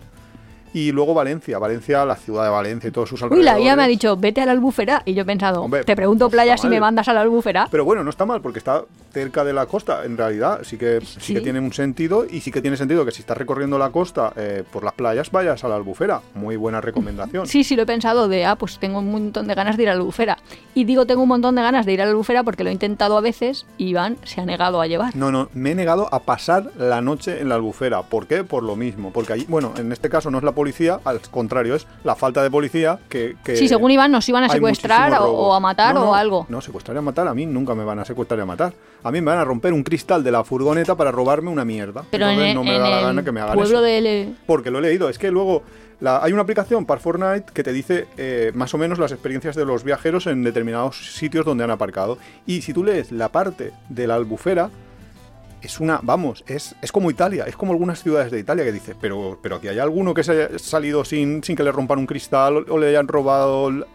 Y luego Valencia, Valencia, la ciudad de Valencia y todos sus Uy, alrededores. la guía me ha dicho, vete a la albufera. Y yo he pensado, Hombre, te pregunto no playa si me mandas a la albufera. Pero bueno, no está mal porque está cerca de la costa. En realidad sí que, sí. Sí. que tiene un sentido y sí que tiene sentido que si estás recorriendo la costa eh, por las playas vayas a la albufera. Muy buena recomendación. Sí, sí, lo he pensado de, ah, pues tengo un montón de ganas de ir a la albufera. Y digo, tengo un montón de ganas de ir a la albufera porque lo he intentado a veces y Iván se ha negado a llevar. No, no, me he negado a pasar la noche en la albufera. ¿Por qué? Por lo mismo. Porque allí, bueno, en este caso no es la policía, al contrario, es la falta de policía que... que Sí, según Iván nos iban a secuestrar o, a matar No, no, o algo. No, secuestrar y a matar, a mí nunca me van a secuestrar y a matar. A mí me van a romper un cristal de la furgoneta para robarme una mierda. Pero en, Entonces no me en da la gana que me hagan pueblo eso. de... Porque lo he leído, es que luego la- hay una aplicación para Fortnite que te dice eh, más o menos las experiencias de los viajeros en determinados sitios donde han aparcado. Y si tú lees la parte de la albufera, es una, vamos, es, es como Italia, es como algunas ciudades de Italia que dice, pero, pero aquí hay alguno que se haya salido sin, sin que le rompan un cristal o, o le hayan robado... el-".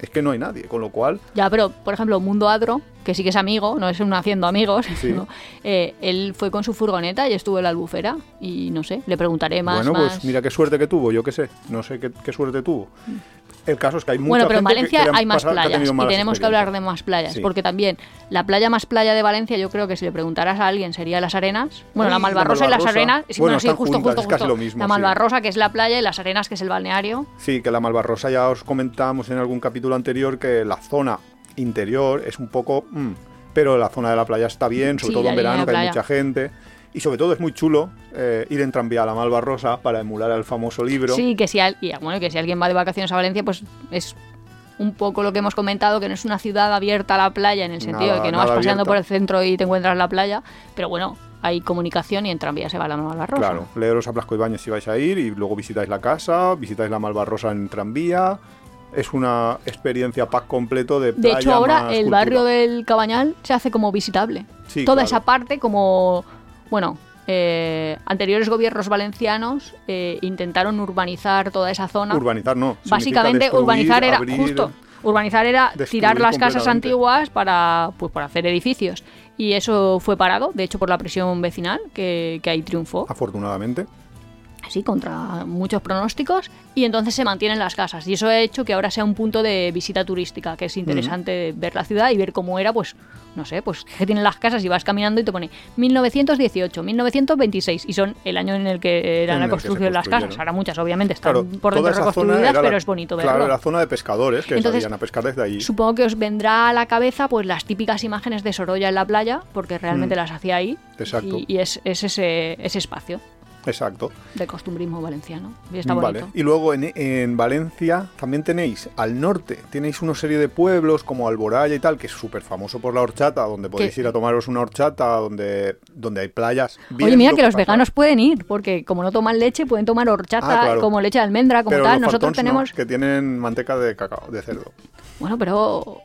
es que no hay nadie, con lo cual Ya, pero por ejemplo, Mundo Adro, que sí que es amigo, no es un haciendo amigos, Sí. ¿no? Eh, él fue con su furgoneta y estuvo en la albufera y no sé, le preguntaré más. bueno, más... pues mira qué suerte que tuvo, yo qué sé, no sé qué, qué suerte tuvo. El caso es que hay mucha Bueno, pero en gente Valencia que hay más playas y tenemos que hablar de más playas, Sí. porque también la playa más playa de Valencia, yo creo que si le preguntaras a alguien sería Las Arenas. Bueno, Uy, la la Malvarrosa y Las. Arenas, sí, Bueno, sí, están justo, juntas, justo, es casi justo. lo mismo, la. Malvarrosa que es la playa y Las Arenas que es el balneario. Sí, que la Malvarrosa ya os comentamos en algún capítulo anterior que la zona interior es un poco... mm, pero la zona de la playa está bien, sobre todo en verano, que hay mucha gente. Y sobre todo es muy chulo eh, ir en tranvía a la Malvarrosa para emular al famoso libro. Sí, que si, al- y, bueno, que si alguien va de vacaciones a Valencia, pues es un poco lo que hemos comentado, que no es una ciudad abierta a la playa en el sentido Nada, de que no vas paseando abierta. por el centro y te encuentras la playa, pero bueno, hay comunicación y en tranvía se va a la Malvarrosa. Claro, leeros a Blasco Ibáñez si vais a ir y luego visitáis la casa, visitáis la Malvarrosa en tranvía. Es una experiencia pack completo de De playa hecho, ahora más el cultura. barrio del Cabañal se hace como visitable. Sí, Toda claro. esa parte como, bueno, eh, anteriores gobiernos valencianos eh, intentaron urbanizar toda esa zona. Urbanizar no. Básicamente urbanizar era abrir. justo. Urbanizar era tirar las casas antiguas para, pues, para hacer edificios. Y eso fue parado, de hecho, por la presión vecinal, que, que ahí triunfó. Afortunadamente. Sí, contra muchos pronósticos. Y entonces se mantienen las casas. Y eso ha hecho que ahora sea un punto de visita turística, que es interesante ver la ciudad y ver cómo era, pues, no sé, pues que tienen las casas y vas caminando y te pone 1918, 1926. Y son el año en el que era En la construcción de las casas. Ahora muchas, obviamente, están Claro, por dentro reconstruidas, pero la- es bonito verlo. Claro, la zona de pescadores que Entonces, salían a pescar desde allí. Supongo que os vendrá a la cabeza pues las típicas imágenes de Sorolla en la playa, porque realmente Mm. las hacía ahí. Exacto. Y, y es, es ese, ese espacio Exacto. de costumbrismo valenciano. Y está Vale. bonito. Y luego en, en Valencia también tenéis al norte, tenéis una serie de pueblos como Alboraya y tal, que es súper famoso por la horchata, donde podéis ir a tomaros una horchata, donde, donde hay playas. Oye, mira que los veganos pueden ir, porque como no toman leche, pueden tomar horchata Ah, claro. como leche de almendra, como Pero tal. los Nosotros no, tenemos. que tienen manteca de cacao, de cerdo. Bueno, pero.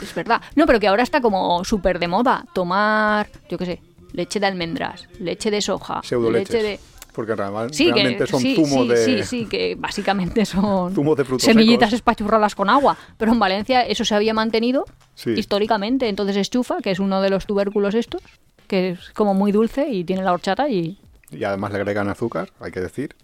Es verdad. No, pero que ahora está como súper de moda tomar, yo qué sé, leche de almendras, leche de soja, leche de. Porque Sí, realmente que, son sí, zumo sí, de... sí, sí, que básicamente (laughs) son de frutos semillitas secos. espachurradas con agua. Pero en Valencia eso se había mantenido históricamente. Entonces es chufa, que es uno de los tubérculos estos, que es como muy dulce y tiene la horchata y... Y además le agregan azúcar, hay que decir.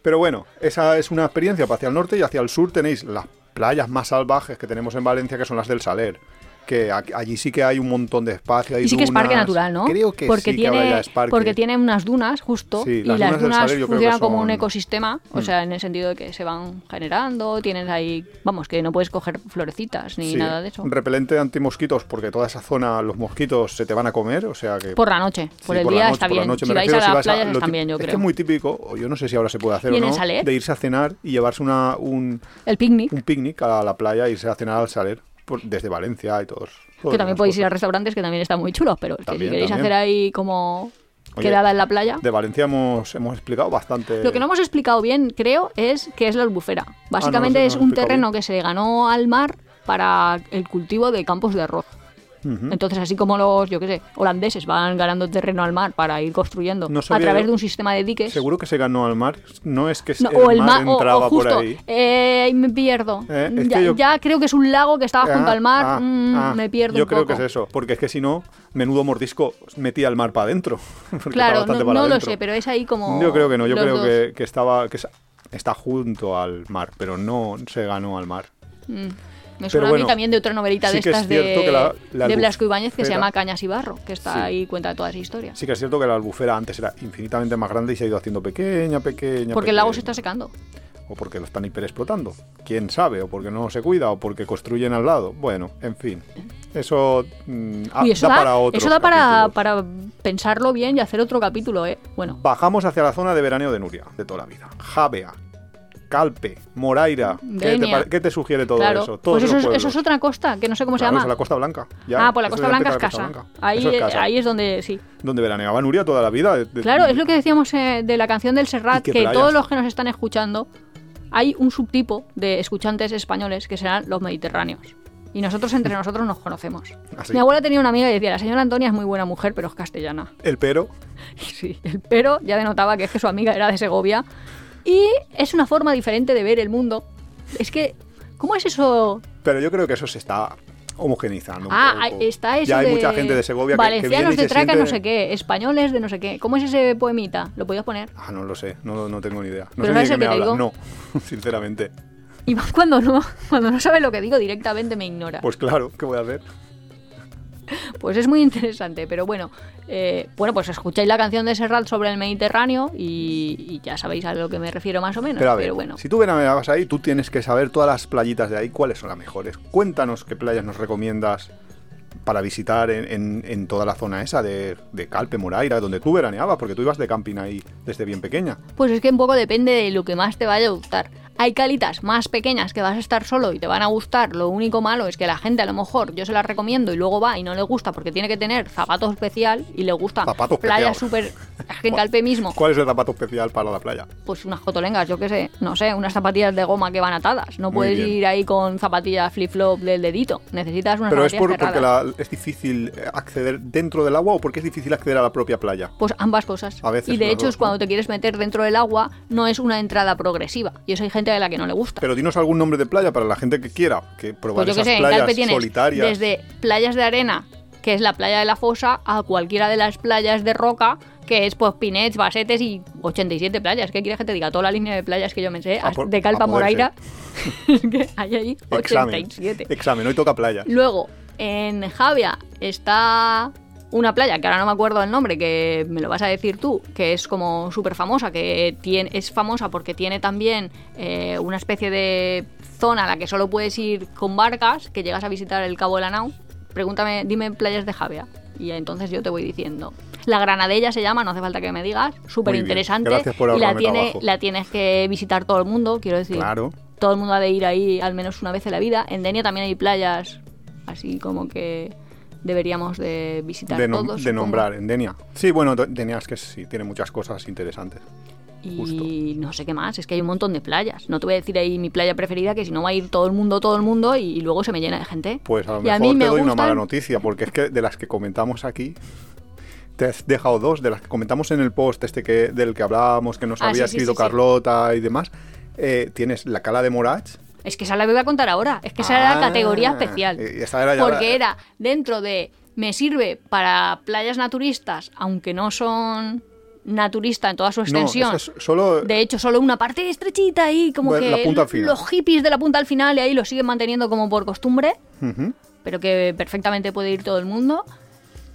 Pero bueno, esa es una experiencia para hacia el norte y hacia el sur tenéis las playas más salvajes que tenemos en Valencia, que son las del Saler. Que allí sí que hay un montón de espacio. hay Y sí que es parque natural, ¿no? Creo que porque sí que tiene, es parque. Porque tiene unas dunas, justo, Sí, y las dunas que funcionan como un ecosistema, o Mm. sea, en el sentido de que se van generando, tienes ahí, vamos, que no puedes coger florecitas ni Sí, nada de eso. Repelente antimosquitos, porque toda esa zona, los mosquitos se te van a comer, o sea que... Por la noche, por el día noche, está por la bien. noche si vais refiero, a las playas están bien, yo Es creo. que es muy típico, o yo no sé si ahora se puede hacer ¿Y o no, de irse a cenar y llevarse una, un, El picnic, un picnic a la playa e irse a cenar al Saler por- desde Valencia y todos. todas que también podéis ir a restaurantes que también están muy chulos, pero que También, si queréis también. hacer ahí como Oye, quedada en la playa. De Valencia hemos, hemos explicado bastante. Lo que no hemos explicado bien, creo, es que es la albufera. Básicamente Ah, no, es no un terreno bien. que se ganó al mar para el cultivo de campos de arroz. Entonces, así como los, yo qué sé, holandeses van ganando terreno al mar para ir construyendo No a través de un sistema de diques. Seguro que se ganó al mar. No es que No, el, o el mar mar, entraba o, justo, por ahí. eh, me pierdo. Eh, es ya, que yo- ya creo que es un lago que estaba junto Ah, al mar, ah, mm, ah, me pierdo Yo un creo poco. que es eso, porque es que si no, menudo mordisco metía el mar para adentro. (laughs) Claro, no, para no lo sé, pero es ahí como. Yo creo que no, yo creo que, que estaba que es- está junto al mar, pero no se ganó al mar. Mm. Me suena a bueno, mí también de otra novelita sí de es estas cierto de, que la- la de Blasco Ibáñez que se llama Cañas y Barro, que está Sí. ahí cuenta toda esa historia. Sí que es cierto que la albufera antes era infinitamente más grande y se ha ido haciendo pequeña, pequeña. Porque el lago se está secando. O porque lo están hiperexplotando. ¿Quién sabe? O porque no se cuida, o porque construyen al lado. Bueno, en fin. Eso, mm, eso da da, para otros eso da para, para pensarlo bien y hacer otro capítulo, ¿eh? Bueno, Bajamos hacia la zona de veraneo de Nuria, de toda la vida. Javea, Calpe, Moraira. ¿Qué te, qué sugiere todo claro. eso? Todos pues eso es, eso es otra costa, que no sé cómo Claro, se llama. es la Costa Blanca. Ya, ah, pues la Costa Blanca es casa. Blanca. Ahí, es casa. ahí es donde sí. Donde veraneaba Nuria toda la vida. de- de- Claro, es lo que decíamos eh, de la canción del Serrat, ¿Y qué que playas? todos los que nos están escuchando, hay un subtipo de escuchantes españoles que serán los mediterráneos. Y nosotros entre (laughs) nosotros nos conocemos. Así. Mi abuela tenía una amiga y decía, la señora Antonia es muy buena mujer, pero es castellana. El pero. (laughs) Sí, el pero ya denotaba que es que su amiga era de Segovia. Y es una forma diferente de ver el mundo. Es que, ¿cómo es eso Pero yo creo que eso se está homogeneizando. un Ah, poco. hay- está eso Ya hay de mucha gente de Segovia que- que, Valencianos y de Traca siente- no sé qué, españoles de no sé qué. ¿Cómo es ese poemita? ¿Lo podías poner? Ah, no lo sé, no, no tengo ni idea. No Pero sé ni ¿sabes de el qué me que hablas. digo? No, (laughs) sinceramente. Y más cuando no, cuando no sabe lo que digo, directamente me ignora. Pues claro, ¿qué voy a hacer? (laughs) Pues es muy interesante, pero bueno, eh, bueno, pues escucháis la canción de Serrat sobre el Mediterráneo y, y ya sabéis a lo que me refiero más o menos. Pero a ver, pero bueno, si tú veraneabas ahí, tú tienes que saber todas las playitas de ahí, cuáles son las mejores. Cuéntanos qué playas nos recomiendas para visitar en, en- en toda la zona esa de, de Calpe, Moraira, donde tú veraneabas, porque tú ibas de camping ahí desde bien pequeña. pues es que un poco depende de lo que más te vaya a gustar. Hay calitas más pequeñas que vas a estar solo y te van a gustar. Lo único malo es que la gente a lo mejor yo se las recomiendo y luego va y no le gusta porque tiene que tener zapato especial y le gusta Zapato especial. súper... Es (laughs) que en Calpe mismo, ¿Cuál es el zapato especial para la playa? pues unas cotolengas, yo qué sé, no sé, unas zapatillas de goma que van atadas. No Muy puedes bien. ir ahí con zapatillas flip-flop del dedito. Necesitas unas ¿Pero es por- porque la- es difícil eh, acceder dentro del agua o porque es difícil acceder a la propia playa? Pues ambas cosas. A veces y de hecho dos, es cuando ¿no? te quieres meter dentro del agua, no es una entrada progresiva. Y eso hay gente a la que no le gusta. Pero dinos algún nombre de playa para la gente que quiera que probar pues yo esas sé, playas solitarias. desde playas de arena, que es la playa de la fosa, a cualquiera de las playas de roca, que es pues Pinets, Basetes y 87 playas. ¿Qué quieres que te diga? Toda la línea de playas que yo me sé, por- de Calpa Moraira, es (laughs) que hay ahí Examen. 87. Examen, hoy toca playa. Luego, en Javia está una playa, que ahora no me acuerdo el nombre, que me lo vas a decir tú, que es como súper famosa, que tiene, es famosa porque tiene también eh, una especie de zona a la que solo puedes ir con barcas, que llegas a visitar el Cabo de la Nau. Pregúntame, dime playas de Javia. Y entonces yo te voy diciendo. La Granadella se llama, no hace falta que me digas, súper interesante. Gracias por Y la, tiene, la tienes que visitar todo el mundo, quiero decir Claro. todo el mundo ha de ir ahí al menos una vez en la vida. En Denia también hay playas así como que deberíamos de visitar de, nom- todos. de nombrar en Denia. Sí, bueno, Do- Denia es que sí, tiene muchas cosas interesantes. Y no sé qué más, es que hay un montón de playas. No te voy a decir ahí mi playa preferida, que si no va a ir todo el mundo, todo el mundo, y luego se me llena de gente. Pues a lo y a mejor mí te me doy una mala noticia, porque es que de las que comentamos aquí, te has dejado dos, de las que comentamos en el post este que, del que hablábamos, que nos Ah, había sí, sí, escrito sí, sí. Carlota y demás. eh, tienes la cala de Morach. Es que esa la voy a contar ahora. Es que esa era la Ah, categoría especial. y esa era ya la- porque era dentro de. Me sirve para playas naturistas, aunque no son naturista en toda su extensión. esa es solo... De hecho, solo una parte estrechita ahí, como que la punta los hippies de la punta al final y ahí lo siguen manteniendo como por costumbre, pero que perfectamente puede ir todo el mundo.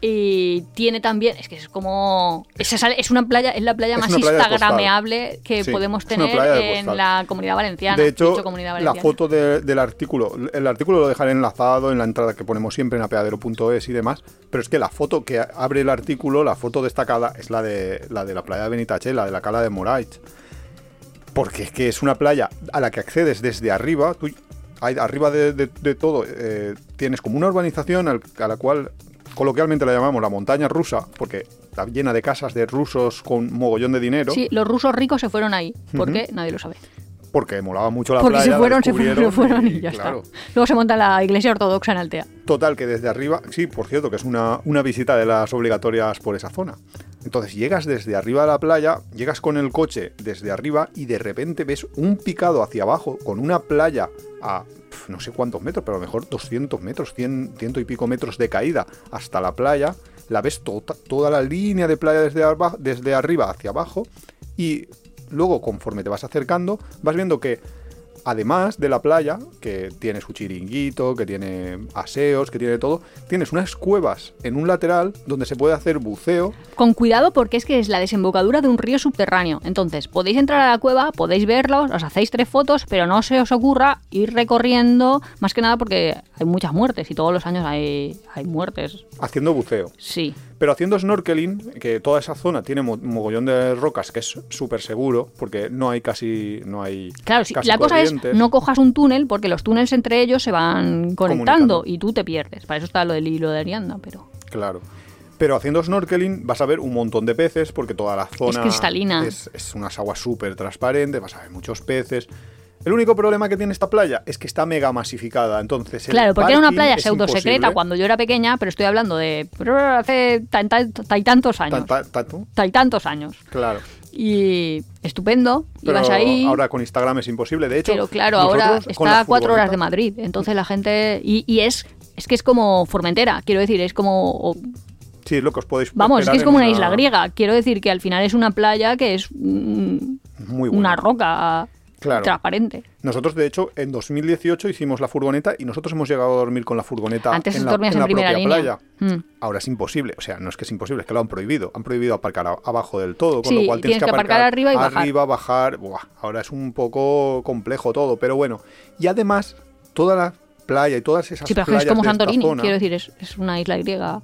Y tiene también, es que es como. Es, una playa, es la playa Es más playa instagrameable que Sí, podemos tener en la comunidad valenciana. De hecho, Dicho comunidad la foto de- del artículo, el artículo lo dejaré enlazado en la entrada que ponemos siempre en apeadero.es y demás, pero es que la foto que abre el artículo, la foto destacada, es la de la, de la playa de Benitache, la de la cala de Moraich. Porque es que es una playa a la que accedes desde arriba, tú, arriba de, de- de todo, eh, tienes como una urbanización al- a la cual coloquialmente la llamamos la montaña rusa, porque está llena de casas de rusos con mogollón de dinero. Sí, los rusos ricos se fueron ahí. ¿Por qué? Nadie lo sabe. Porque molaba mucho la Porque playa. fueron, se fueron, se fueron y, y, ya claro. está. Luego se monta la iglesia ortodoxa en Altea. Total, que desde arriba, sí, por cierto, que es una, una visita de las obligatorias por esa zona. Entonces llegas desde arriba de la playa, llegas con el coche desde arriba y de repente ves un picado hacia abajo con una playa a no sé cuántos metros, pero a lo mejor 200 metros, 100, ciento y pico metros de caída hasta la playa. La ves to- toda la línea de playa desde, desde arriba hacia abajo y luego conforme te vas acercando vas viendo que además de la playa, que tiene su chiringuito, que tiene aseos, que tiene todo, tienes unas cuevas en un lateral donde se puede hacer buceo. Con cuidado porque es que es la desembocadura de un río subterráneo. Entonces, podéis entrar a la cueva, podéis verlos, os hacéis tres fotos, pero no se os ocurra ir recorriendo, más que nada porque hay muchas muertes y todos los años hay, hay muertes. haciendo buceo. Sí. Pero haciendo snorkeling, que toda esa zona tiene mo- mogollón de rocas, que es súper seguro, porque no hay casi. No hay Claro, casi la cosa es no cojas un túnel porque los túneles entre ellos se van conectando y tú te pierdes. Para eso está lo del hilo de Arianda, pero... Claro. Pero haciendo snorkeling vas a ver un montón de peces porque toda la zona cristalina. es, es unas aguas súper transparentes, vas a ver muchos peces. El único problema que tiene esta playa es que está mega masificada. Entonces, Claro, porque era una playa pseudo secreta cuando yo era pequeña, pero estoy hablando de hace tantos años. Tantos años. Claro. Y estupendo, Pero ibas ahí. ahora con Instagram es imposible. De hecho, pero claro, ahora está a cuatro horas de Madrid. Entonces la gente. Y, y es. Es que es como Formentera, quiero decir, es como. Sí, es lo que os podéis Vamos, es que es como una isla griega. Quiero decir que al final es una playa que es mm, Muy buena. una roca Claro. transparente. Nosotros, de hecho, en 2018 hicimos la furgoneta y nosotros hemos llegado a dormir con la furgoneta Antes en la, dormías en la primera propia línea. playa. Mm. Ahora es imposible, o sea, no es que es imposible, es que lo han prohibido. Han prohibido aparcar a- abajo del todo, con Sí, lo cual tienes, tienes que aparcar arriba y bajar. arriba, bajar. Buah, ahora es un poco complejo todo, pero bueno. Y además, toda la playa y todas esas Sí, pero playas es como de esta Santorini, zona- quiero decir, es, es una isla griega.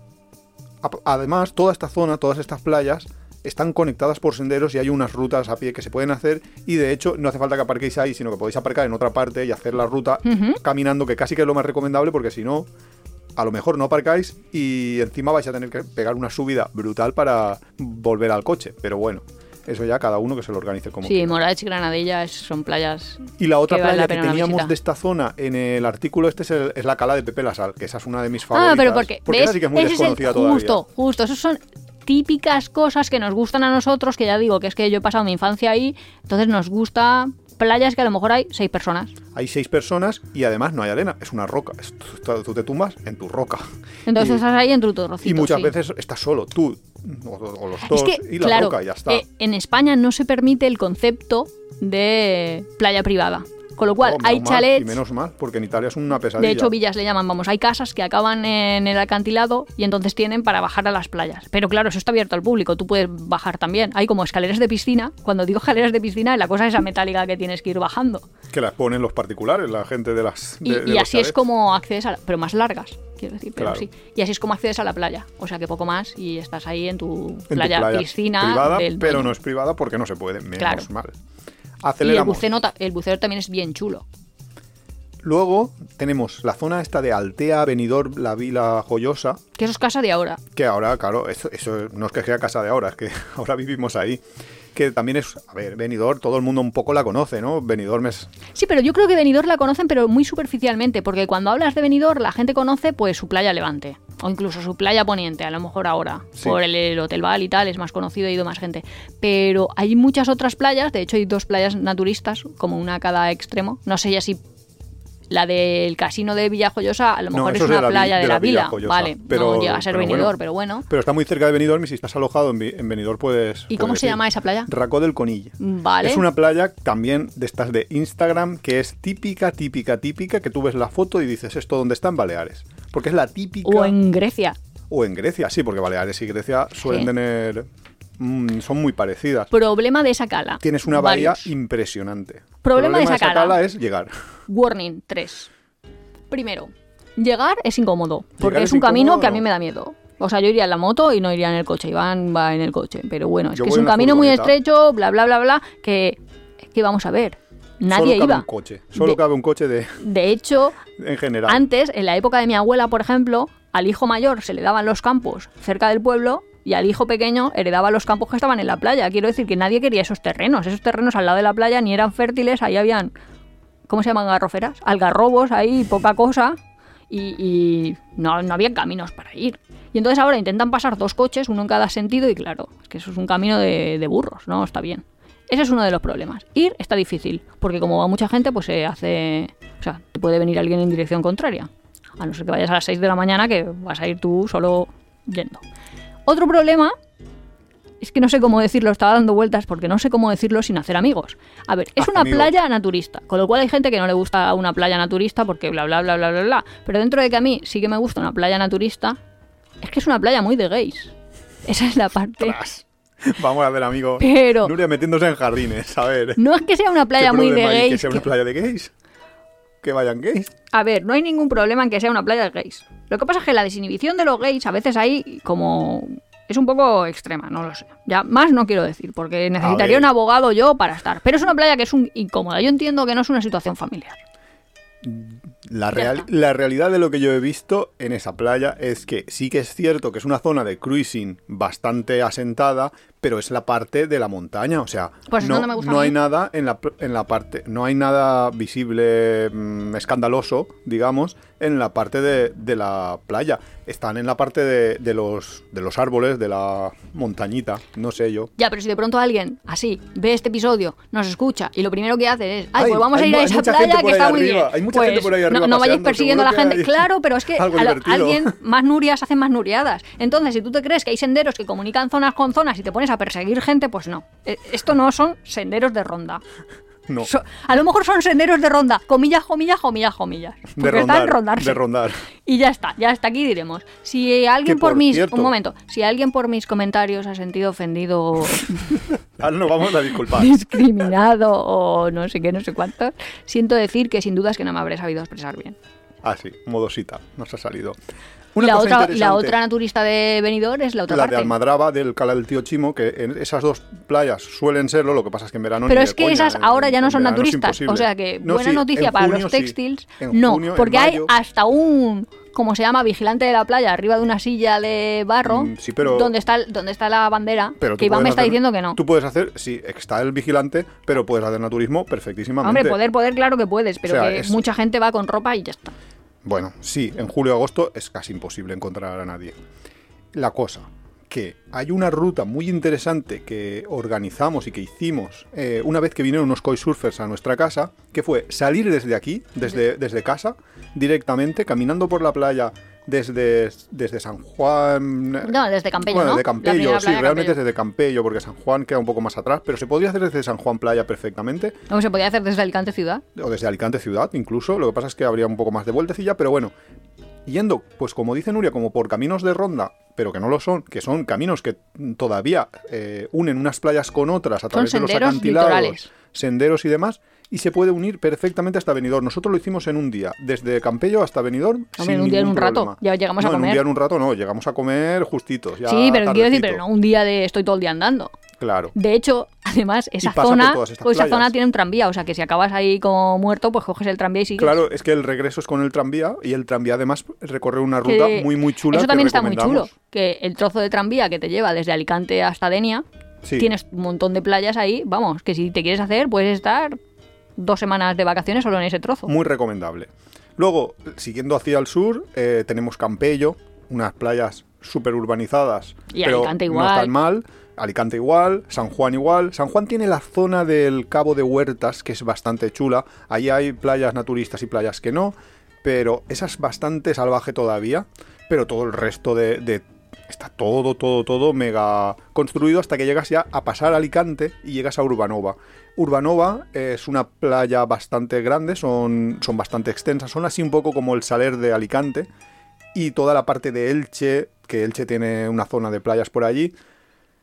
Además, toda esta zona, todas estas playas están conectadas por senderos y hay unas rutas a pie que se pueden hacer y de hecho no hace falta que aparquéis ahí, sino que podéis aparcar en otra parte y hacer la ruta caminando, que casi que es lo más recomendable porque si no, a lo mejor no aparcáis y encima vais a tener que pegar una subida brutal para volver al coche. Pero bueno, eso ya cada uno que se lo organice como Sí. Moraech y Granadilla son playas. Y la otra que vale playa la que teníamos de esta zona en el artículo este es, el- es la cala de Pepe la Sal, que esa es una de mis favoritas. Ah, pero porque, Porque esa sí que es muy desconocida el, todavía. Justo, justo. Esos son típicas cosas que nos gustan a nosotros, que ya digo que es que yo he pasado mi infancia ahí, entonces nos gusta playas que a lo mejor hay seis personas. Hay seis personas y además no hay arena, es una roca. Es- tú, tú te tumbas en tu roca. Entonces y, estás ahí en tu trocito. y muchas sí. veces estás solo, tú o, o los dos Es que, y la claro, roca y ya está. eh, en España no se permite el concepto de playa privada. Con lo cual, Oh, hay mal, chalets. Y menos mal, porque en Italia es una pesadilla. De hecho, villas le llaman, vamos, hay casas que acaban en el acantilado y entonces tienen para bajar a las playas. Pero claro, eso está abierto al público, tú puedes bajar también. Hay como escaleras de piscina. Cuando digo (laughs) escaleras de piscina, la cosa es esa metálica que tienes que ir bajando. Que las ponen los particulares, la gente de las. Y, de- y así es como accedes a la, pero más largas, quiero decir, pero Claro. sí. Y así es como accedes a la playa. O sea que poco más y estás ahí en tu En tu playa, piscina. privada, del pero no es privada porque no se puede, menos Claro. mal. Y el buceo, el buceo también es bien chulo. Luego tenemos la zona esta de Altea, Benidorm, la Vila Joyosa, Que eso es casa de ahora. que ahora, claro, eso, eso no es que sea casa de ahora, es que (laughs) ahora vivimos ahí. Que también es, a ver, Benidorm, todo el mundo un poco la conoce, ¿no? Benidorm es Sí, pero yo creo que Benidorm la conocen, pero muy superficialmente, porque cuando hablas de Benidorm, la gente conoce pues su playa Levante, o incluso su playa Poniente, a lo mejor ahora, Sí. por el, el Hotel Val y tal, es más conocido, ha ido más gente. Pero hay muchas otras playas, de hecho hay dos playas naturistas, como una a cada extremo. No sé ya si la del casino de Villajoyosa a lo No, mejor es de una playa de, de la, la vila, Villajoyosa, vale, pero- no llega a ser Benidorm, bueno. pero bueno. Pero está muy cerca de Benidorm y si estás alojado en, Benidorm puedes... ¿Y cómo puedes se ir. llama esa playa? Racó del Conilla. Vale. Es una playa también de estas de Instagram que es típica, típica, típica, que tú ves la foto y dices, ¿esto dónde está en Baleares? Porque es la típica... O en Grecia. o en Grecia, sí, porque Baleares y Grecia suelen Sí. tener... mm, son muy parecidas. Problema de esa cala. Tienes una bahía Varios. impresionante. Problema de esa esa cala. es llegar. Warning 3. Primero, llegar es incómodo, porque Llegar es es un camino incómodo, que a mí me da miedo. O sea, yo iría en la moto y no iría en el coche. Iván va en el coche. Pero bueno, es Yo que es voy un en la camino muy furgoneta. estrecho, bla, bla, bla, bla, que, que vamos a ver. Nadie Solo cabe iba. un coche. Solo De- cabe un coche de, De hecho, (laughs) en general. antes, en la época de mi abuela, por ejemplo, al hijo mayor se le daban los campos cerca del pueblo y al hijo pequeño heredaba los campos que estaban en la playa. Quiero decir que nadie quería esos terrenos. Esos terrenos al lado de la playa ni eran fértiles, ahí habían, ¿cómo se llaman garroferas? Algarrobos ahí, poca cosa. Y, no, no había caminos para ir. Y entonces ahora intentan pasar dos coches, uno en cada sentido, y claro, es que eso es un camino de, de burros, ¿no? Está bien. Ese es uno de los problemas. Ir está difícil, porque como va mucha gente, pues se hace... O sea, te puede venir alguien en dirección contraria. A no ser que vayas a las 6 de la mañana, que vas a ir tú solo yendo. Otro problema es que no sé cómo decirlo, estaba dando vueltas porque no sé cómo decirlo sin hacer amigos. A ver, es Haz una amigos. playa naturista, con lo cual hay gente que no le gusta una playa naturista porque bla bla bla bla bla bla. Pero dentro de que a mí sí que me gusta una playa naturista, es que es una playa muy de gays. Esa es la parte. Tras. Vamos a ver, amigo. Pero- Nuria metiéndose en jardines, a ver. No es que sea una playa ¿Qué muy de hay que gays. sea una playa de gays? Que vayan gays. A ver, no hay ningún problema en que sea una playa de gays. Lo que pasa es que la desinhibición de los gays a veces ahí como es un poco extrema, no lo sé. Ya más no quiero decir, porque necesitaría un abogado yo para estar. Pero es una playa que es un incómoda. Yo entiendo que no es una situación familiar. La, real- la realidad de lo que yo he visto en esa playa es que sí que es cierto que es una zona de cruising bastante asentada, pero es la parte de la montaña, o sea, Pues es no, donde me gusta no hay nada en la, en la parte, no hay nada visible, mm, escandaloso, digamos, en la parte de, de la playa. Están en la parte de, de los, de los árboles, de la montañita, no sé yo. Ya, pero si de pronto alguien así ve este episodio, nos escucha y lo primero que hace es, ay, pues vamos a hay ir a mu- hay esa mucha playa por que ahí está muy arriba, bien. hay mucha Pues gente por ahí arriba no, no vayáis paseando, persiguiendo a la seguro gente. hay Claro, pero es que (laughs) algo a la- divertido. alguien (laughs) más nurias hacen más nuriadas. Entonces, si tú te crees que hay senderos que comunican zonas con zonas y te pones a perseguir gente, pues no. Eh, Esto no son senderos de ronda. No, So- a lo mejor son senderos de ronda, comillas, comillas, comillas, comillas. de Porque rondar, de rondar. Y ya está, ya hasta aquí diremos. Si alguien por, por mis. cierto- Un momento. Si alguien por mis comentarios ha sentido ofendido o (laughs) Ahora nos vamos a disculpar. discriminado o no sé qué, no sé cuántos, siento decir que sin duda es que no me habré sabido expresar bien. Ah, sí, modosita, nos ha salido. Y Una la cosa otra, la otra naturista de Benidorm es la otra la parte. de Almadraba, del Cala del Tío Chimo, que en esas dos playas suelen serlo, lo que pasa es que en verano Pero es que coña, esas en- ahora ya no son naturistas. O sea que No, buena sí, noticia para junio los textiles. No, junio, porque hay hasta un, como se llama, vigilante de la playa arriba de una silla de barro, Mm, sí, pero- donde, está, donde está la bandera, Pero que Iván me está hacer- diciendo que no. Tú puedes hacer, sí, está el vigilante, pero puedes hacer naturismo perfectísimamente. Hombre, poder, poder, claro que puedes, pero O sea, que es- mucha gente va con ropa y ya está. Bueno, sí, en julio agosto es casi imposible encontrar a nadie. La cosa, que hay una ruta muy interesante que organizamos y que hicimos eh, una vez que vinieron unos surfers a nuestra casa, que fue salir desde aquí, desde, desde casa, directamente, caminando por la playa desde, desde San Juan. No, desde Campello, Bueno, ¿no? de La Campello, sí, realmente Campello. desde Campello, porque San Juan queda un poco más atrás, pero se podría hacer desde San Juan Playa perfectamente, No, se podía hacer desde Alicante ciudad. o desde Alicante ciudad incluso, lo que pasa es que habría un poco más de vueltecilla, pero bueno, yendo, pues como dice Nuria, como por caminos de ronda, pero que no lo son, que son caminos que todavía eh, unen unas playas con otras a través de los acantilados, litorales. senderos y demás, y se puede unir perfectamente hasta Benidorm. Nosotros lo hicimos en un día, desde Campello hasta Benidorm. Hombre, sin en un día, en un rato. Ya llegamos a No, En un comer. día, en un rato no, llegamos a comer justitos. ya sí, pero quiero decir, pero no un día de estoy todo el día andando. Claro. De hecho, además, esa zona, pues esa zona tiene un tranvía, o sea que si acabas ahí como muerto, pues coges el tranvía y sigues. Claro, es que el regreso es con el tranvía y el tranvía además recorre una ruta Que muy muy chula. Eso que también está muy chulo, que el trozo de tranvía que te lleva desde Alicante hasta Denia, Sí. tienes un montón de playas ahí, vamos, que si te quieres hacer, puedes estar dos semanas de vacaciones solo en ese trozo. Muy recomendable. Luego, siguiendo hacia el sur, eh, tenemos Campello, unas playas súper urbanizadas, Y pero Alicante no igual. están mal. Alicante igual, San Juan igual. San Juan tiene la zona del Cabo de Huertas, que es bastante chula. Ahí hay playas naturistas y playas que no, pero esa es bastante salvaje todavía. Pero todo el resto de, de- Está todo, todo, todo mega construido hasta que llegas ya a pasar a Alicante y llegas a Urbanova. Urbanova es una playa bastante grande, son, son bastante extensas, son así un poco como el Saler de Alicante. Y toda la parte de Elche, que Elche tiene una zona de playas por allí,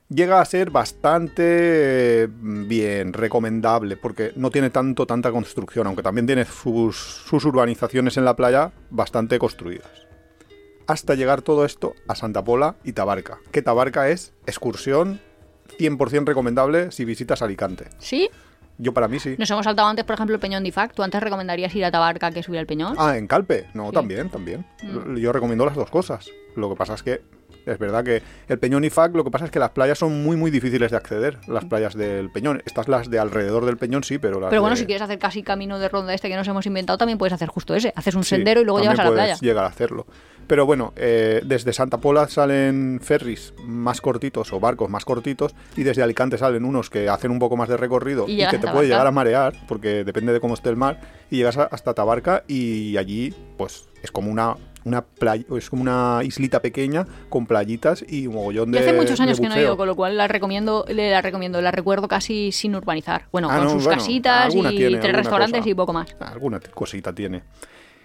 llega a ser bastante eh, bien recomendable porque no tiene tanto tanta construcción, aunque también tiene sus, sus urbanizaciones en la playa bastante construidas. Hasta llegar todo esto a Santa Pola y Tabarca, que Tabarca es excursión 100% recomendable si visitas Alicante. ¿Sí? Yo para mí sí. Nos hemos saltado antes, por ejemplo, el Peñón de Ifac. ¿Tú antes recomendarías ir a Tabarca que subir al Peñón? Ah, en Calpe. No, Sí. también, también. Mm. Yo recomiendo las dos cosas. Lo que pasa es que es verdad que el Peñón y FAC, lo que pasa es que las playas son muy, muy difíciles de acceder. Las playas del Peñón. Estas las de alrededor del Peñón sí, pero las Pero bueno, de- si quieres hacer casi camino de ronda este que nos hemos inventado, también puedes hacer justo ese. Haces un Sí, sendero y luego llevas a la playa. llegar a hacerlo. Pero bueno, eh, desde Santa Pola salen ferries más cortitos o barcos más cortitos y desde Alicante salen unos que hacen un poco más de recorrido Y y, llegas que te puede llegar a marear porque depende de cómo esté el mar y llegas a- hasta Tabarca y allí pues es como una una playa, es como una islita pequeña con playitas y un mogollón de Yo hace muchos años de que no he ido, con lo cual la recomiendo, le la recomiendo, la recuerdo casi sin urbanizar. Bueno, Ah, con no, sus bueno, casitas y tiene, tres restaurantes cosa. y poco más. Alguna cosita tiene.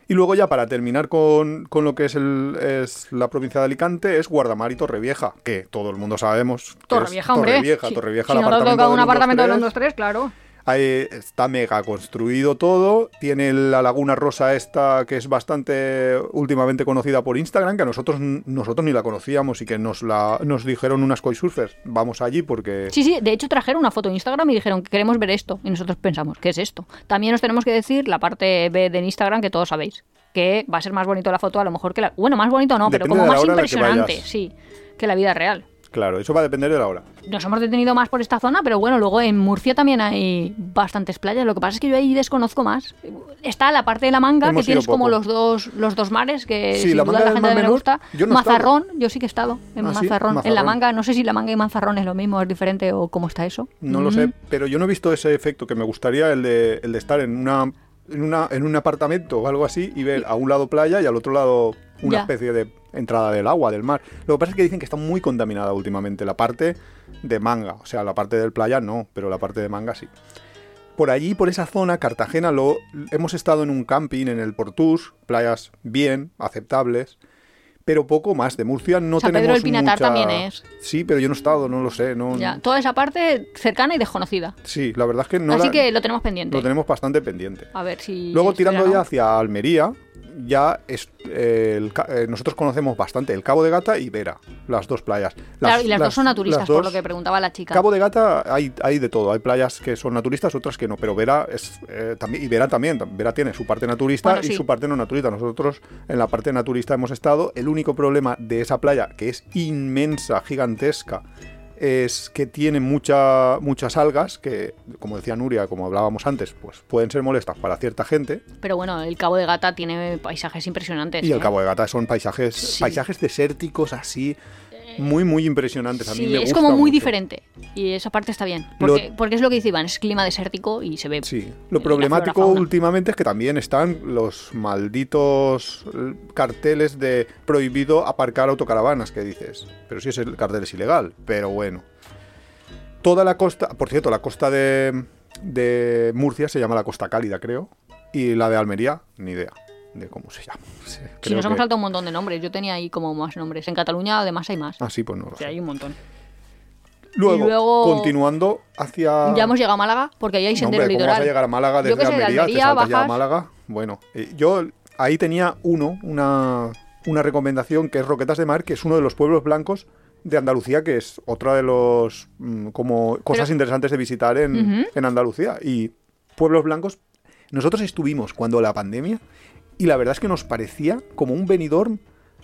Y luego ya para terminar con, con lo que es, el, es la provincia de Alicante es Guardamar y Torrevieja, que todo el mundo sabemos. Torrevieja, hombre. Torrevieja, Si- Torrevieja, si el no te apartamento toca un del 1, 2, apartamento 1, 3. 2, 3, claro. Ahí está mega construido todo. Tiene la Laguna Rosa esta que es bastante últimamente conocida por Instagram, que a nosotros, nosotros ni la conocíamos y que nos, la, nos dijeron unas surfers Vamos allí porque... Sí, sí, de hecho trajeron una foto en Instagram y dijeron que queremos ver esto. Y nosotros pensamos, ¿qué es esto? También os tenemos que decir la parte B de Instagram que todos sabéis. Que va a ser más bonito la foto a lo mejor que la... Bueno, más bonito no, pero como más impresionante, sí, que la vida real. Claro, eso va a depender de la hora. Nos hemos detenido más por esta zona, pero bueno, luego en Murcia también hay bastantes playas. Lo que pasa es que yo ahí desconozco más. Está la parte de la manga, Hemos que tienes como los dos, los dos mares, que Sí, sin la duda manga la gente también Menor, gusta. yo no. Mazarrón, yo sí que he estado en Ah, sí, Mazarrón. En la manga, no sé si la manga y Mazarrón es lo mismo, es diferente o cómo está eso. No lo Mm. sé, pero yo no he visto ese efecto que me gustaría, el de, el de estar en una, en una en un apartamento o algo así y ver a un lado playa y al otro lado una Ya. especie de entrada del agua, del mar. Lo que pasa es que dicen que está muy contaminada últimamente la parte de manga, o sea, la parte del playa no, pero la parte de manga sí. Por allí, por esa zona, Cartagena, lo, hemos estado en un camping en el Portús, playas bien, aceptables, pero poco más. De Murcia no San Pedro tenemos del Pinatar mucha- también es. Sí, pero yo no he estado, no lo sé. No... Ya, toda esa parte cercana y desconocida. Sí, la verdad es que no Así la- que lo tenemos pendiente. lo tenemos bastante pendiente. A ver si. Luego tirando ya hacia Almería, ya es, eh, el eh, nosotros conocemos bastante el Cabo de Gata y Vera, las dos playas. Claro, y las, dos son naturistas, por lo que preguntaba la chica. Cabo de Gata hay, hay de todo, hay playas que son naturistas, otras que no, pero Vera es eh, también y Vera también, Vera tiene su parte naturista Bueno, y sí. su parte no naturista. Nosotros en la parte naturista hemos estado. El único problema de esa playa, que es inmensa, gigantesca, es que tiene mucha, muchas algas que, como decía Nuria, como hablábamos antes, pues pueden ser molestas para cierta gente. Pero bueno, el Cabo de Gata tiene paisajes impresionantes. Y el ¿eh? Cabo de Gata son paisajes, Sí. paisajes desérticos así, muy, muy impresionantes. A mí Sí, me es gusta como muy mucho. diferente. Y esa parte está bien. Porque, Lo- porque es lo que dice Iván, es clima desértico y se ve. Sí, lo problemático últimamente es que también están los malditos carteles de prohibido aparcar autocaravanas que dices. Pero si ese cartel es ilegal, pero bueno. Toda la costa, por cierto, la costa de, de Murcia se llama la Costa Cálida, creo. Y la de Almería, ni idea de cómo se llama. Sí, Si nos hemos que- saltado un montón de nombres. Yo tenía ahí como más nombres. En Cataluña además hay más. Ah, sí, pues no lo O sea, sé. hay un montón. Luego, continuando hacia... Ya hemos llegado a Málaga porque ahí hay No, sendero hombre, ¿cómo litoral. vas a llegar a Málaga Yo desde qué sé, de Málaga? Bueno, eh, yo ahí tenía uno, una, una recomendación que es Roquetas de Mar, que es uno de los pueblos blancos de Andalucía, que es otra de los mm, como cosas Pero- interesantes de visitar en, en Andalucía. Y pueblos blancos, nosotros estuvimos cuando la pandemia y la verdad es que nos parecía como un venidor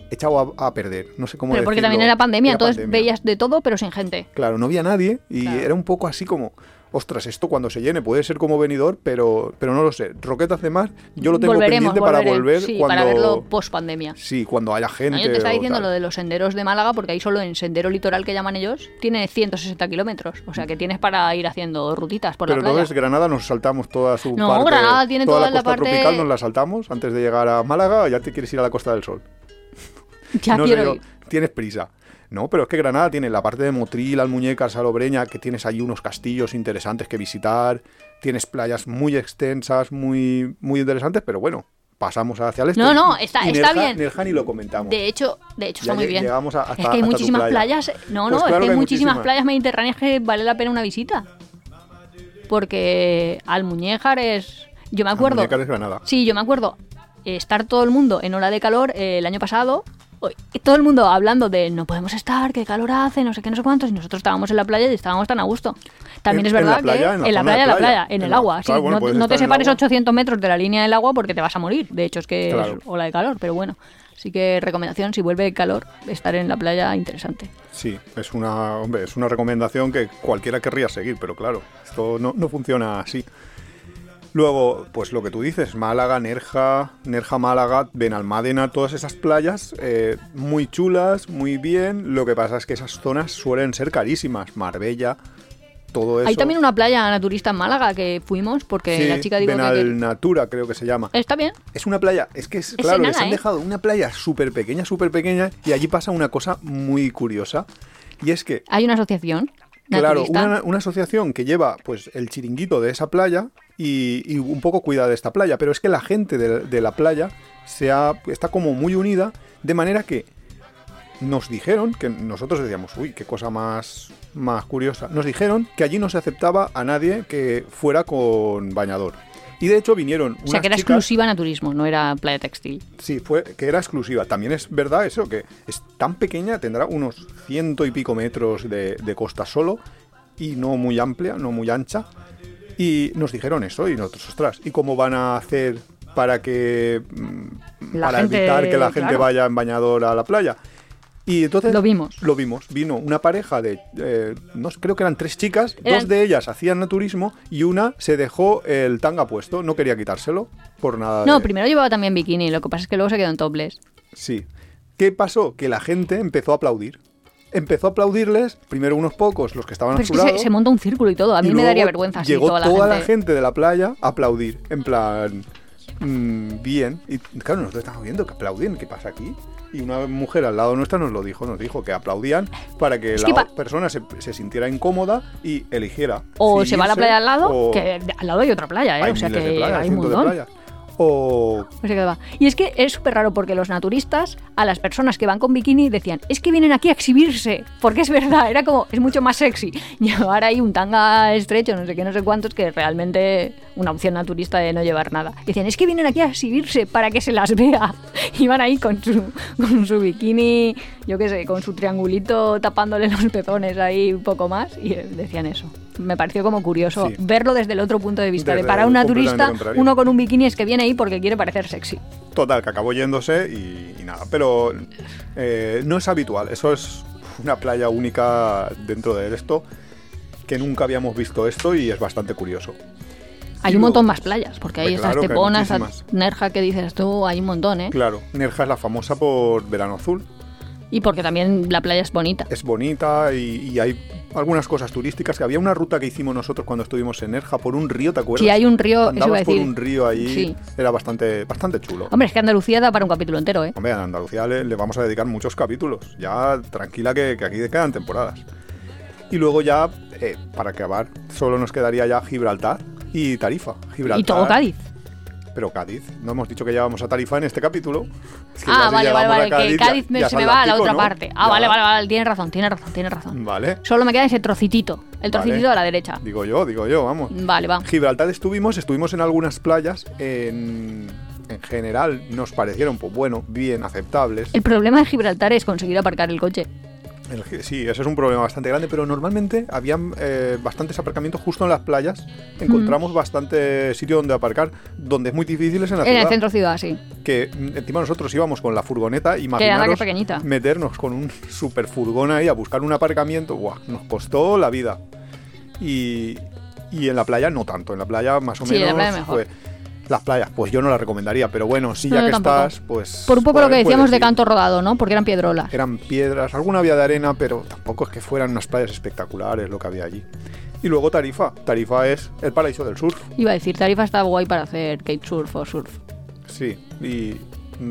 echado a, a perder. No sé cómo Pero porque también era pandemia, Era entonces pandemia. veías de todo pero sin gente. Claro, no había nadie y Claro. era un poco así como, ostras, esto cuando se llene puede ser como venidor, pero, pero no lo sé. Roquetas de mar, yo lo tengo Volveremos, pendiente para volver Sí, cuando... para verlo post pandemia. Sí, cuando haya gente. yo te estaba diciendo lo de los senderos de Málaga, porque ahí solo en sendero litoral que llaman ellos, tiene 160 kilómetros. O sea que tienes para ir haciendo rutitas por Pero la playa. entonces Granada nos saltamos toda su No, parte. Granada tiene toda toda la la costa parte- tropical, nos la saltamos antes de llegar a Málaga, ya te quieres ir a la Costa del Sol. (laughs) ya no sé quiero ir. tienes prisa. No, pero es que Granada tiene la parte de Motril, Almuñécar, Salobreña, que tienes ahí unos castillos interesantes que visitar, tienes playas muy extensas, muy, muy interesantes, pero bueno, pasamos hacia el este. No, no, está- Y está Nerja- bien. Nerja ni lo comentamos. De hecho, de hecho está muy bien. llegamos a- hasta- es que hay muchísimas playa. playas. No, Pues no, claro es que que hay muchísimas muchísimas. playas mediterráneas que vale la pena una visita. Porque Almuñéjar es. Yo me acuerdo. Almuñécar es Granada. Sí, yo me acuerdo eh, estar todo el mundo en ola de calor eh, el año pasado. Y Todo el mundo hablando de no podemos estar, qué calor hace, no sé qué, no sé cuántos. Y nosotros estábamos en la playa y estábamos tan a gusto. También En- es en la verdad playa, que en la en la playa, en la playa. playa, en En el la- agua. sí. claro, bueno, no te en separes agua. 800 metros de la línea del agua porque te vas a morir. De hecho, es que Claro. es ola de calor, pero bueno. Así que recomendación, si vuelve el calor, estar en la playa interesante. Sí, es una, hombre, es una recomendación que cualquiera querría seguir, pero claro, esto no, no funciona así. Luego, pues lo que tú dices, Málaga, Nerja, Nerja Málaga, Benalmádena, todas esas playas eh, muy chulas, muy bien. Lo que pasa es que esas zonas suelen ser carísimas. Marbella, todo eso. Hay también una playa naturista en Málaga que fuimos porque Sí, la chica dijo que- que... Benalnatura creo que se llama. Está bien. Es una playa, es que es, Es claro, les han ¿eh? dejado una playa súper pequeña, súper pequeña, y allí pasa una cosa muy curiosa. Y es que Hay una asociación Claro, una, una asociación que lleva pues el chiringuito de esa playa y, y un poco cuida de esta playa, pero es que la gente de, de la playa se ha- está como muy unida, de manera que nos dijeron, que nosotros decíamos, uy, qué cosa más, más curiosa, nos dijeron que allí no se aceptaba a nadie que fuera con bañador. Y de hecho vinieron unas O sea, que era chicas- exclusiva naturismo, no era playa textil. Sí, fue que era exclusiva. También es verdad eso, que es tan pequeña, tendrá unos ciento y pico metros de, de costa solo y no muy amplia, no muy ancha. Y nos dijeron eso y nosotros, ostras, ¿y cómo van a hacer para que mm, La para gente, evitar que la gente claro. vaya en bañador a la playa? Y entonces Lo vimos. Lo vimos. Vino una pareja de, eh, no creo que eran tres chicas, Eran- dos de ellas hacían naturismo y una se dejó el tanga puesto, no quería quitárselo por nada. No, de- primero llevaba también bikini, lo que pasa es que luego se quedó en topless. Sí. ¿Qué pasó? Que la gente empezó a aplaudir. Empezó a aplaudirles, primero unos pocos, los que estaban Pero a es su que se, lado, se monta un círculo y todo. A mí me daría vergüenza si Llegó toda la gente... de la playa a aplaudir, en plan, mm, bien. Y claro, nosotros estamos viendo que aplaudían, ¿qué pasa aquí? Y una mujer al lado nuestra nos lo dijo, nos dijo que aplaudían para que Es la que pa- persona se, se sintiera incómoda y eligiera. O si se va a la playa al lado, que al lado hay otra playa, ¿eh? o sea que hay un montón. Playas. O O sea que va. Y es que es súper raro porque los naturistas, a las personas que van con bikini, decían, es que vienen aquí a exhibirse, porque es verdad, era como, es mucho más sexy (laughs) llevar ahí un tanga estrecho, no sé qué, no sé cuántos, que realmente una opción naturista de no llevar nada. Y decían, es que vienen aquí a exhibirse para que se las vea. (laughs) Iban ahí con su, con su bikini, yo qué sé, con su triangulito tapándole los pezones ahí un poco más, y decían eso. Me pareció como curioso Sí. verlo desde el otro punto de vista. de para el un completamente naturista, contrario. uno con un bikini es que viene ahí porque quiere parecer sexy. Total, que acabó yéndose y, y nada. Pero eh, no es habitual. Eso es una playa única dentro de esto. Que nunca habíamos visto esto y es bastante curioso. Hay un montón más playas, porque hay claro esta muchísimas. Nerja que dices tú, hay un montón, ¿eh? Claro, Nerja es la famosa por Verano Azul. Y porque también la playa es bonita. Es bonita y, y hay algunas cosas turísticas. Que había una ruta que hicimos nosotros cuando estuvimos en Nerja por un río, ¿te acuerdas? Si hay un río, eso iba a Andabas por un río ahí. Sí. Era bastante, bastante chulo. Hombre, es que Andalucía da para un capítulo entero, ¿eh? Hombre, a Andalucía le, le vamos a dedicar muchos capítulos. Ya tranquila que, que aquí quedan temporadas. Y luego ya, eh, para acabar, solo nos quedaría ya Gibraltar y Tarifa. Gibraltar, Y todo Cádiz. Pero Cádiz. No hemos dicho que ya vamos a Tarifa en este capítulo. Es que Ah, si vale, vale, a vale, que ya- Cádiz me- ya es se me va a la otra ¿no? parte. Ah, Ya. vale, vale, vale, tienes razón, tienes razón, tienes razón. Vale. Solo me queda ese trocitito, el trocitito Vale. de la derecha. Digo yo, digo yo, vamos. Vale, va. Gibraltar estuvimos, estuvimos en algunas playas. En, en general nos parecieron, pues bueno, bien, aceptables. El problema de Gibraltar es conseguir aparcar el coche. El sí, ese es un problema bastante grande, pero normalmente habían eh, bastantes aparcamientos justo en las playas. Encontramos bastante sitio donde aparcar, donde es muy difícil es en la En el ciudad. centro ciudad, sí. Que mm, encima nosotros íbamos con la furgoneta, imaginaros qué pequeñita. meternos con un (laughs) super furgón ahí a buscar un aparcamiento, ¡buah! nos costó la vida. Y, y en la playa no tanto, en la playa más o Sí, en menos fue- las playas, pues yo no las recomendaría, pero bueno, sí No, ya que tampoco. estás, pues Por un poco lo que decíamos de canto rodado, ¿no? Porque eran piedrolas. Eran piedras, alguna había de arena, pero tampoco es que fueran unas playas espectaculares lo que había allí. Y luego Tarifa. Tarifa es el paraíso del surf. Iba a decir, Tarifa está guay para hacer kitesurf o surf. Sí, y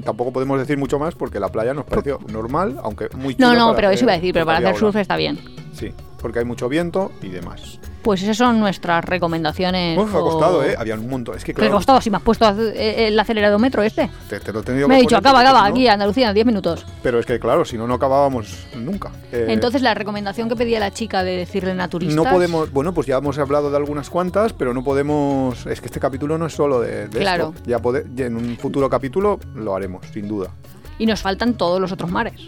tampoco podemos decir mucho más porque la playa nos pareció normal, aunque muy No, chula no, pero eso iba a decir, pero para hacer surf está bien. Sí, porque hay mucho viento y demás. Pues esas son nuestras recomendaciones. Uf, ha o- costado, ¿eh? Habían un montón. Es que ¿Qué ha claro, costado? Si me has puesto eh, el aceleradómetro este. te, te lo he tenido Me he dicho, acaba, acaba, no- aquí, Andalucía, en 10 minutos. Pero es que claro, si no, no acabábamos nunca. Eh, Entonces, la recomendación que pedía la chica de decirle naturistas. No podemos, bueno, pues ya hemos hablado de algunas cuantas, pero no podemos. Es que este capítulo no es solo de, de Claro. esto. Ya, pode- ya en un futuro capítulo lo haremos, sin duda. Y nos faltan todos los otros mares.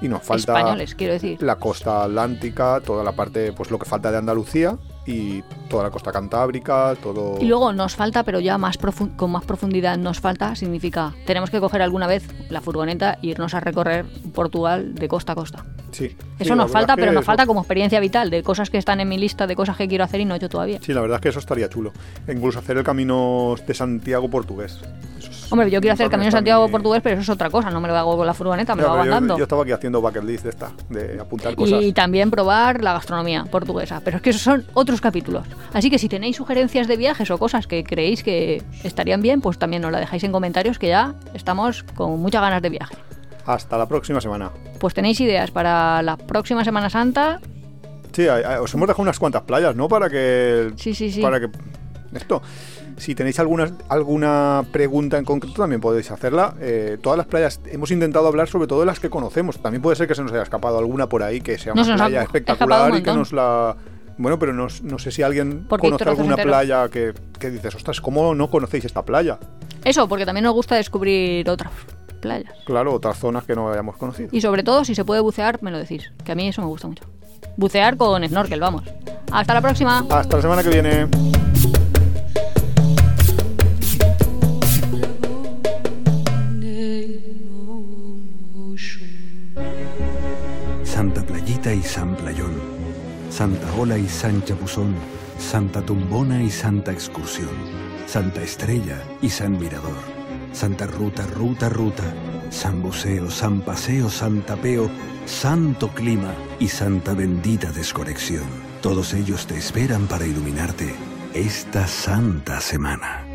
Y nos falta Españoles, quiero decir. la costa atlántica, toda la parte, pues lo que falta de Andalucía y toda la costa cantábrica, todo. Y luego nos falta, pero ya más con más profundidad nos falta, significa, tenemos que coger alguna vez la furgoneta e irnos a recorrer Portugal de costa a costa. Sí. Eso nos falta, pero nos falta como experiencia vital, de cosas que están en mi lista, de cosas que quiero hacer y no he hecho todavía. Sí, la verdad es que eso estaría chulo. Incluso hacer el camino de Santiago portugués. Es- Hombre, yo quiero hacer el Camino de Santiago portugués, pero eso es otra cosa, no me lo hago con la furgoneta, me lo hago yo- andando. Yo, estaba aquí haciendo bucket list de esta, de apuntar cosas. Y también probar la gastronomía portuguesa. Pero es que esos son otros capítulos. Así que si tenéis sugerencias de viajes o cosas que creéis que estarían bien, pues también nos la dejáis en comentarios que ya estamos con muchas ganas de viaje. Hasta la próxima semana. Pues tenéis ideas para la próxima Semana Santa. Sí, os hemos dejado unas cuantas playas, ¿no? Para que. Sí, sí, sí. Para que. Esto. Si tenéis alguna, alguna pregunta en concreto, también podéis hacerla. Eh, todas las playas, hemos intentado hablar sobre todo de las que conocemos. También puede ser que se nos haya escapado alguna por ahí que sea No, una playa espectacular y que nos la. Bueno, pero no, no sé si alguien Porque conoce alguna playa que, que dices, ostras, ¿cómo no conocéis esta playa? Eso, porque también nos gusta descubrir otras playas. Claro, otras zonas que no hayamos conocido. Y sobre todo, si se puede bucear, me lo decís. Que a mí eso me gusta mucho. Bucear con snorkel, vamos. Hasta la próxima. Hasta la semana que viene. ocean. Rita y San Playón, Santa Ola y San Chapuzón, Santa Tumbona y Santa Excursión, Santa Estrella y San Mirador, Santa Ruta, Ruta, Ruta, San Buceo, San Paseo, Santa Peo, Santo Clima y Santa Bendita Desconexión. Todos ellos te esperan para iluminarte esta santa semana.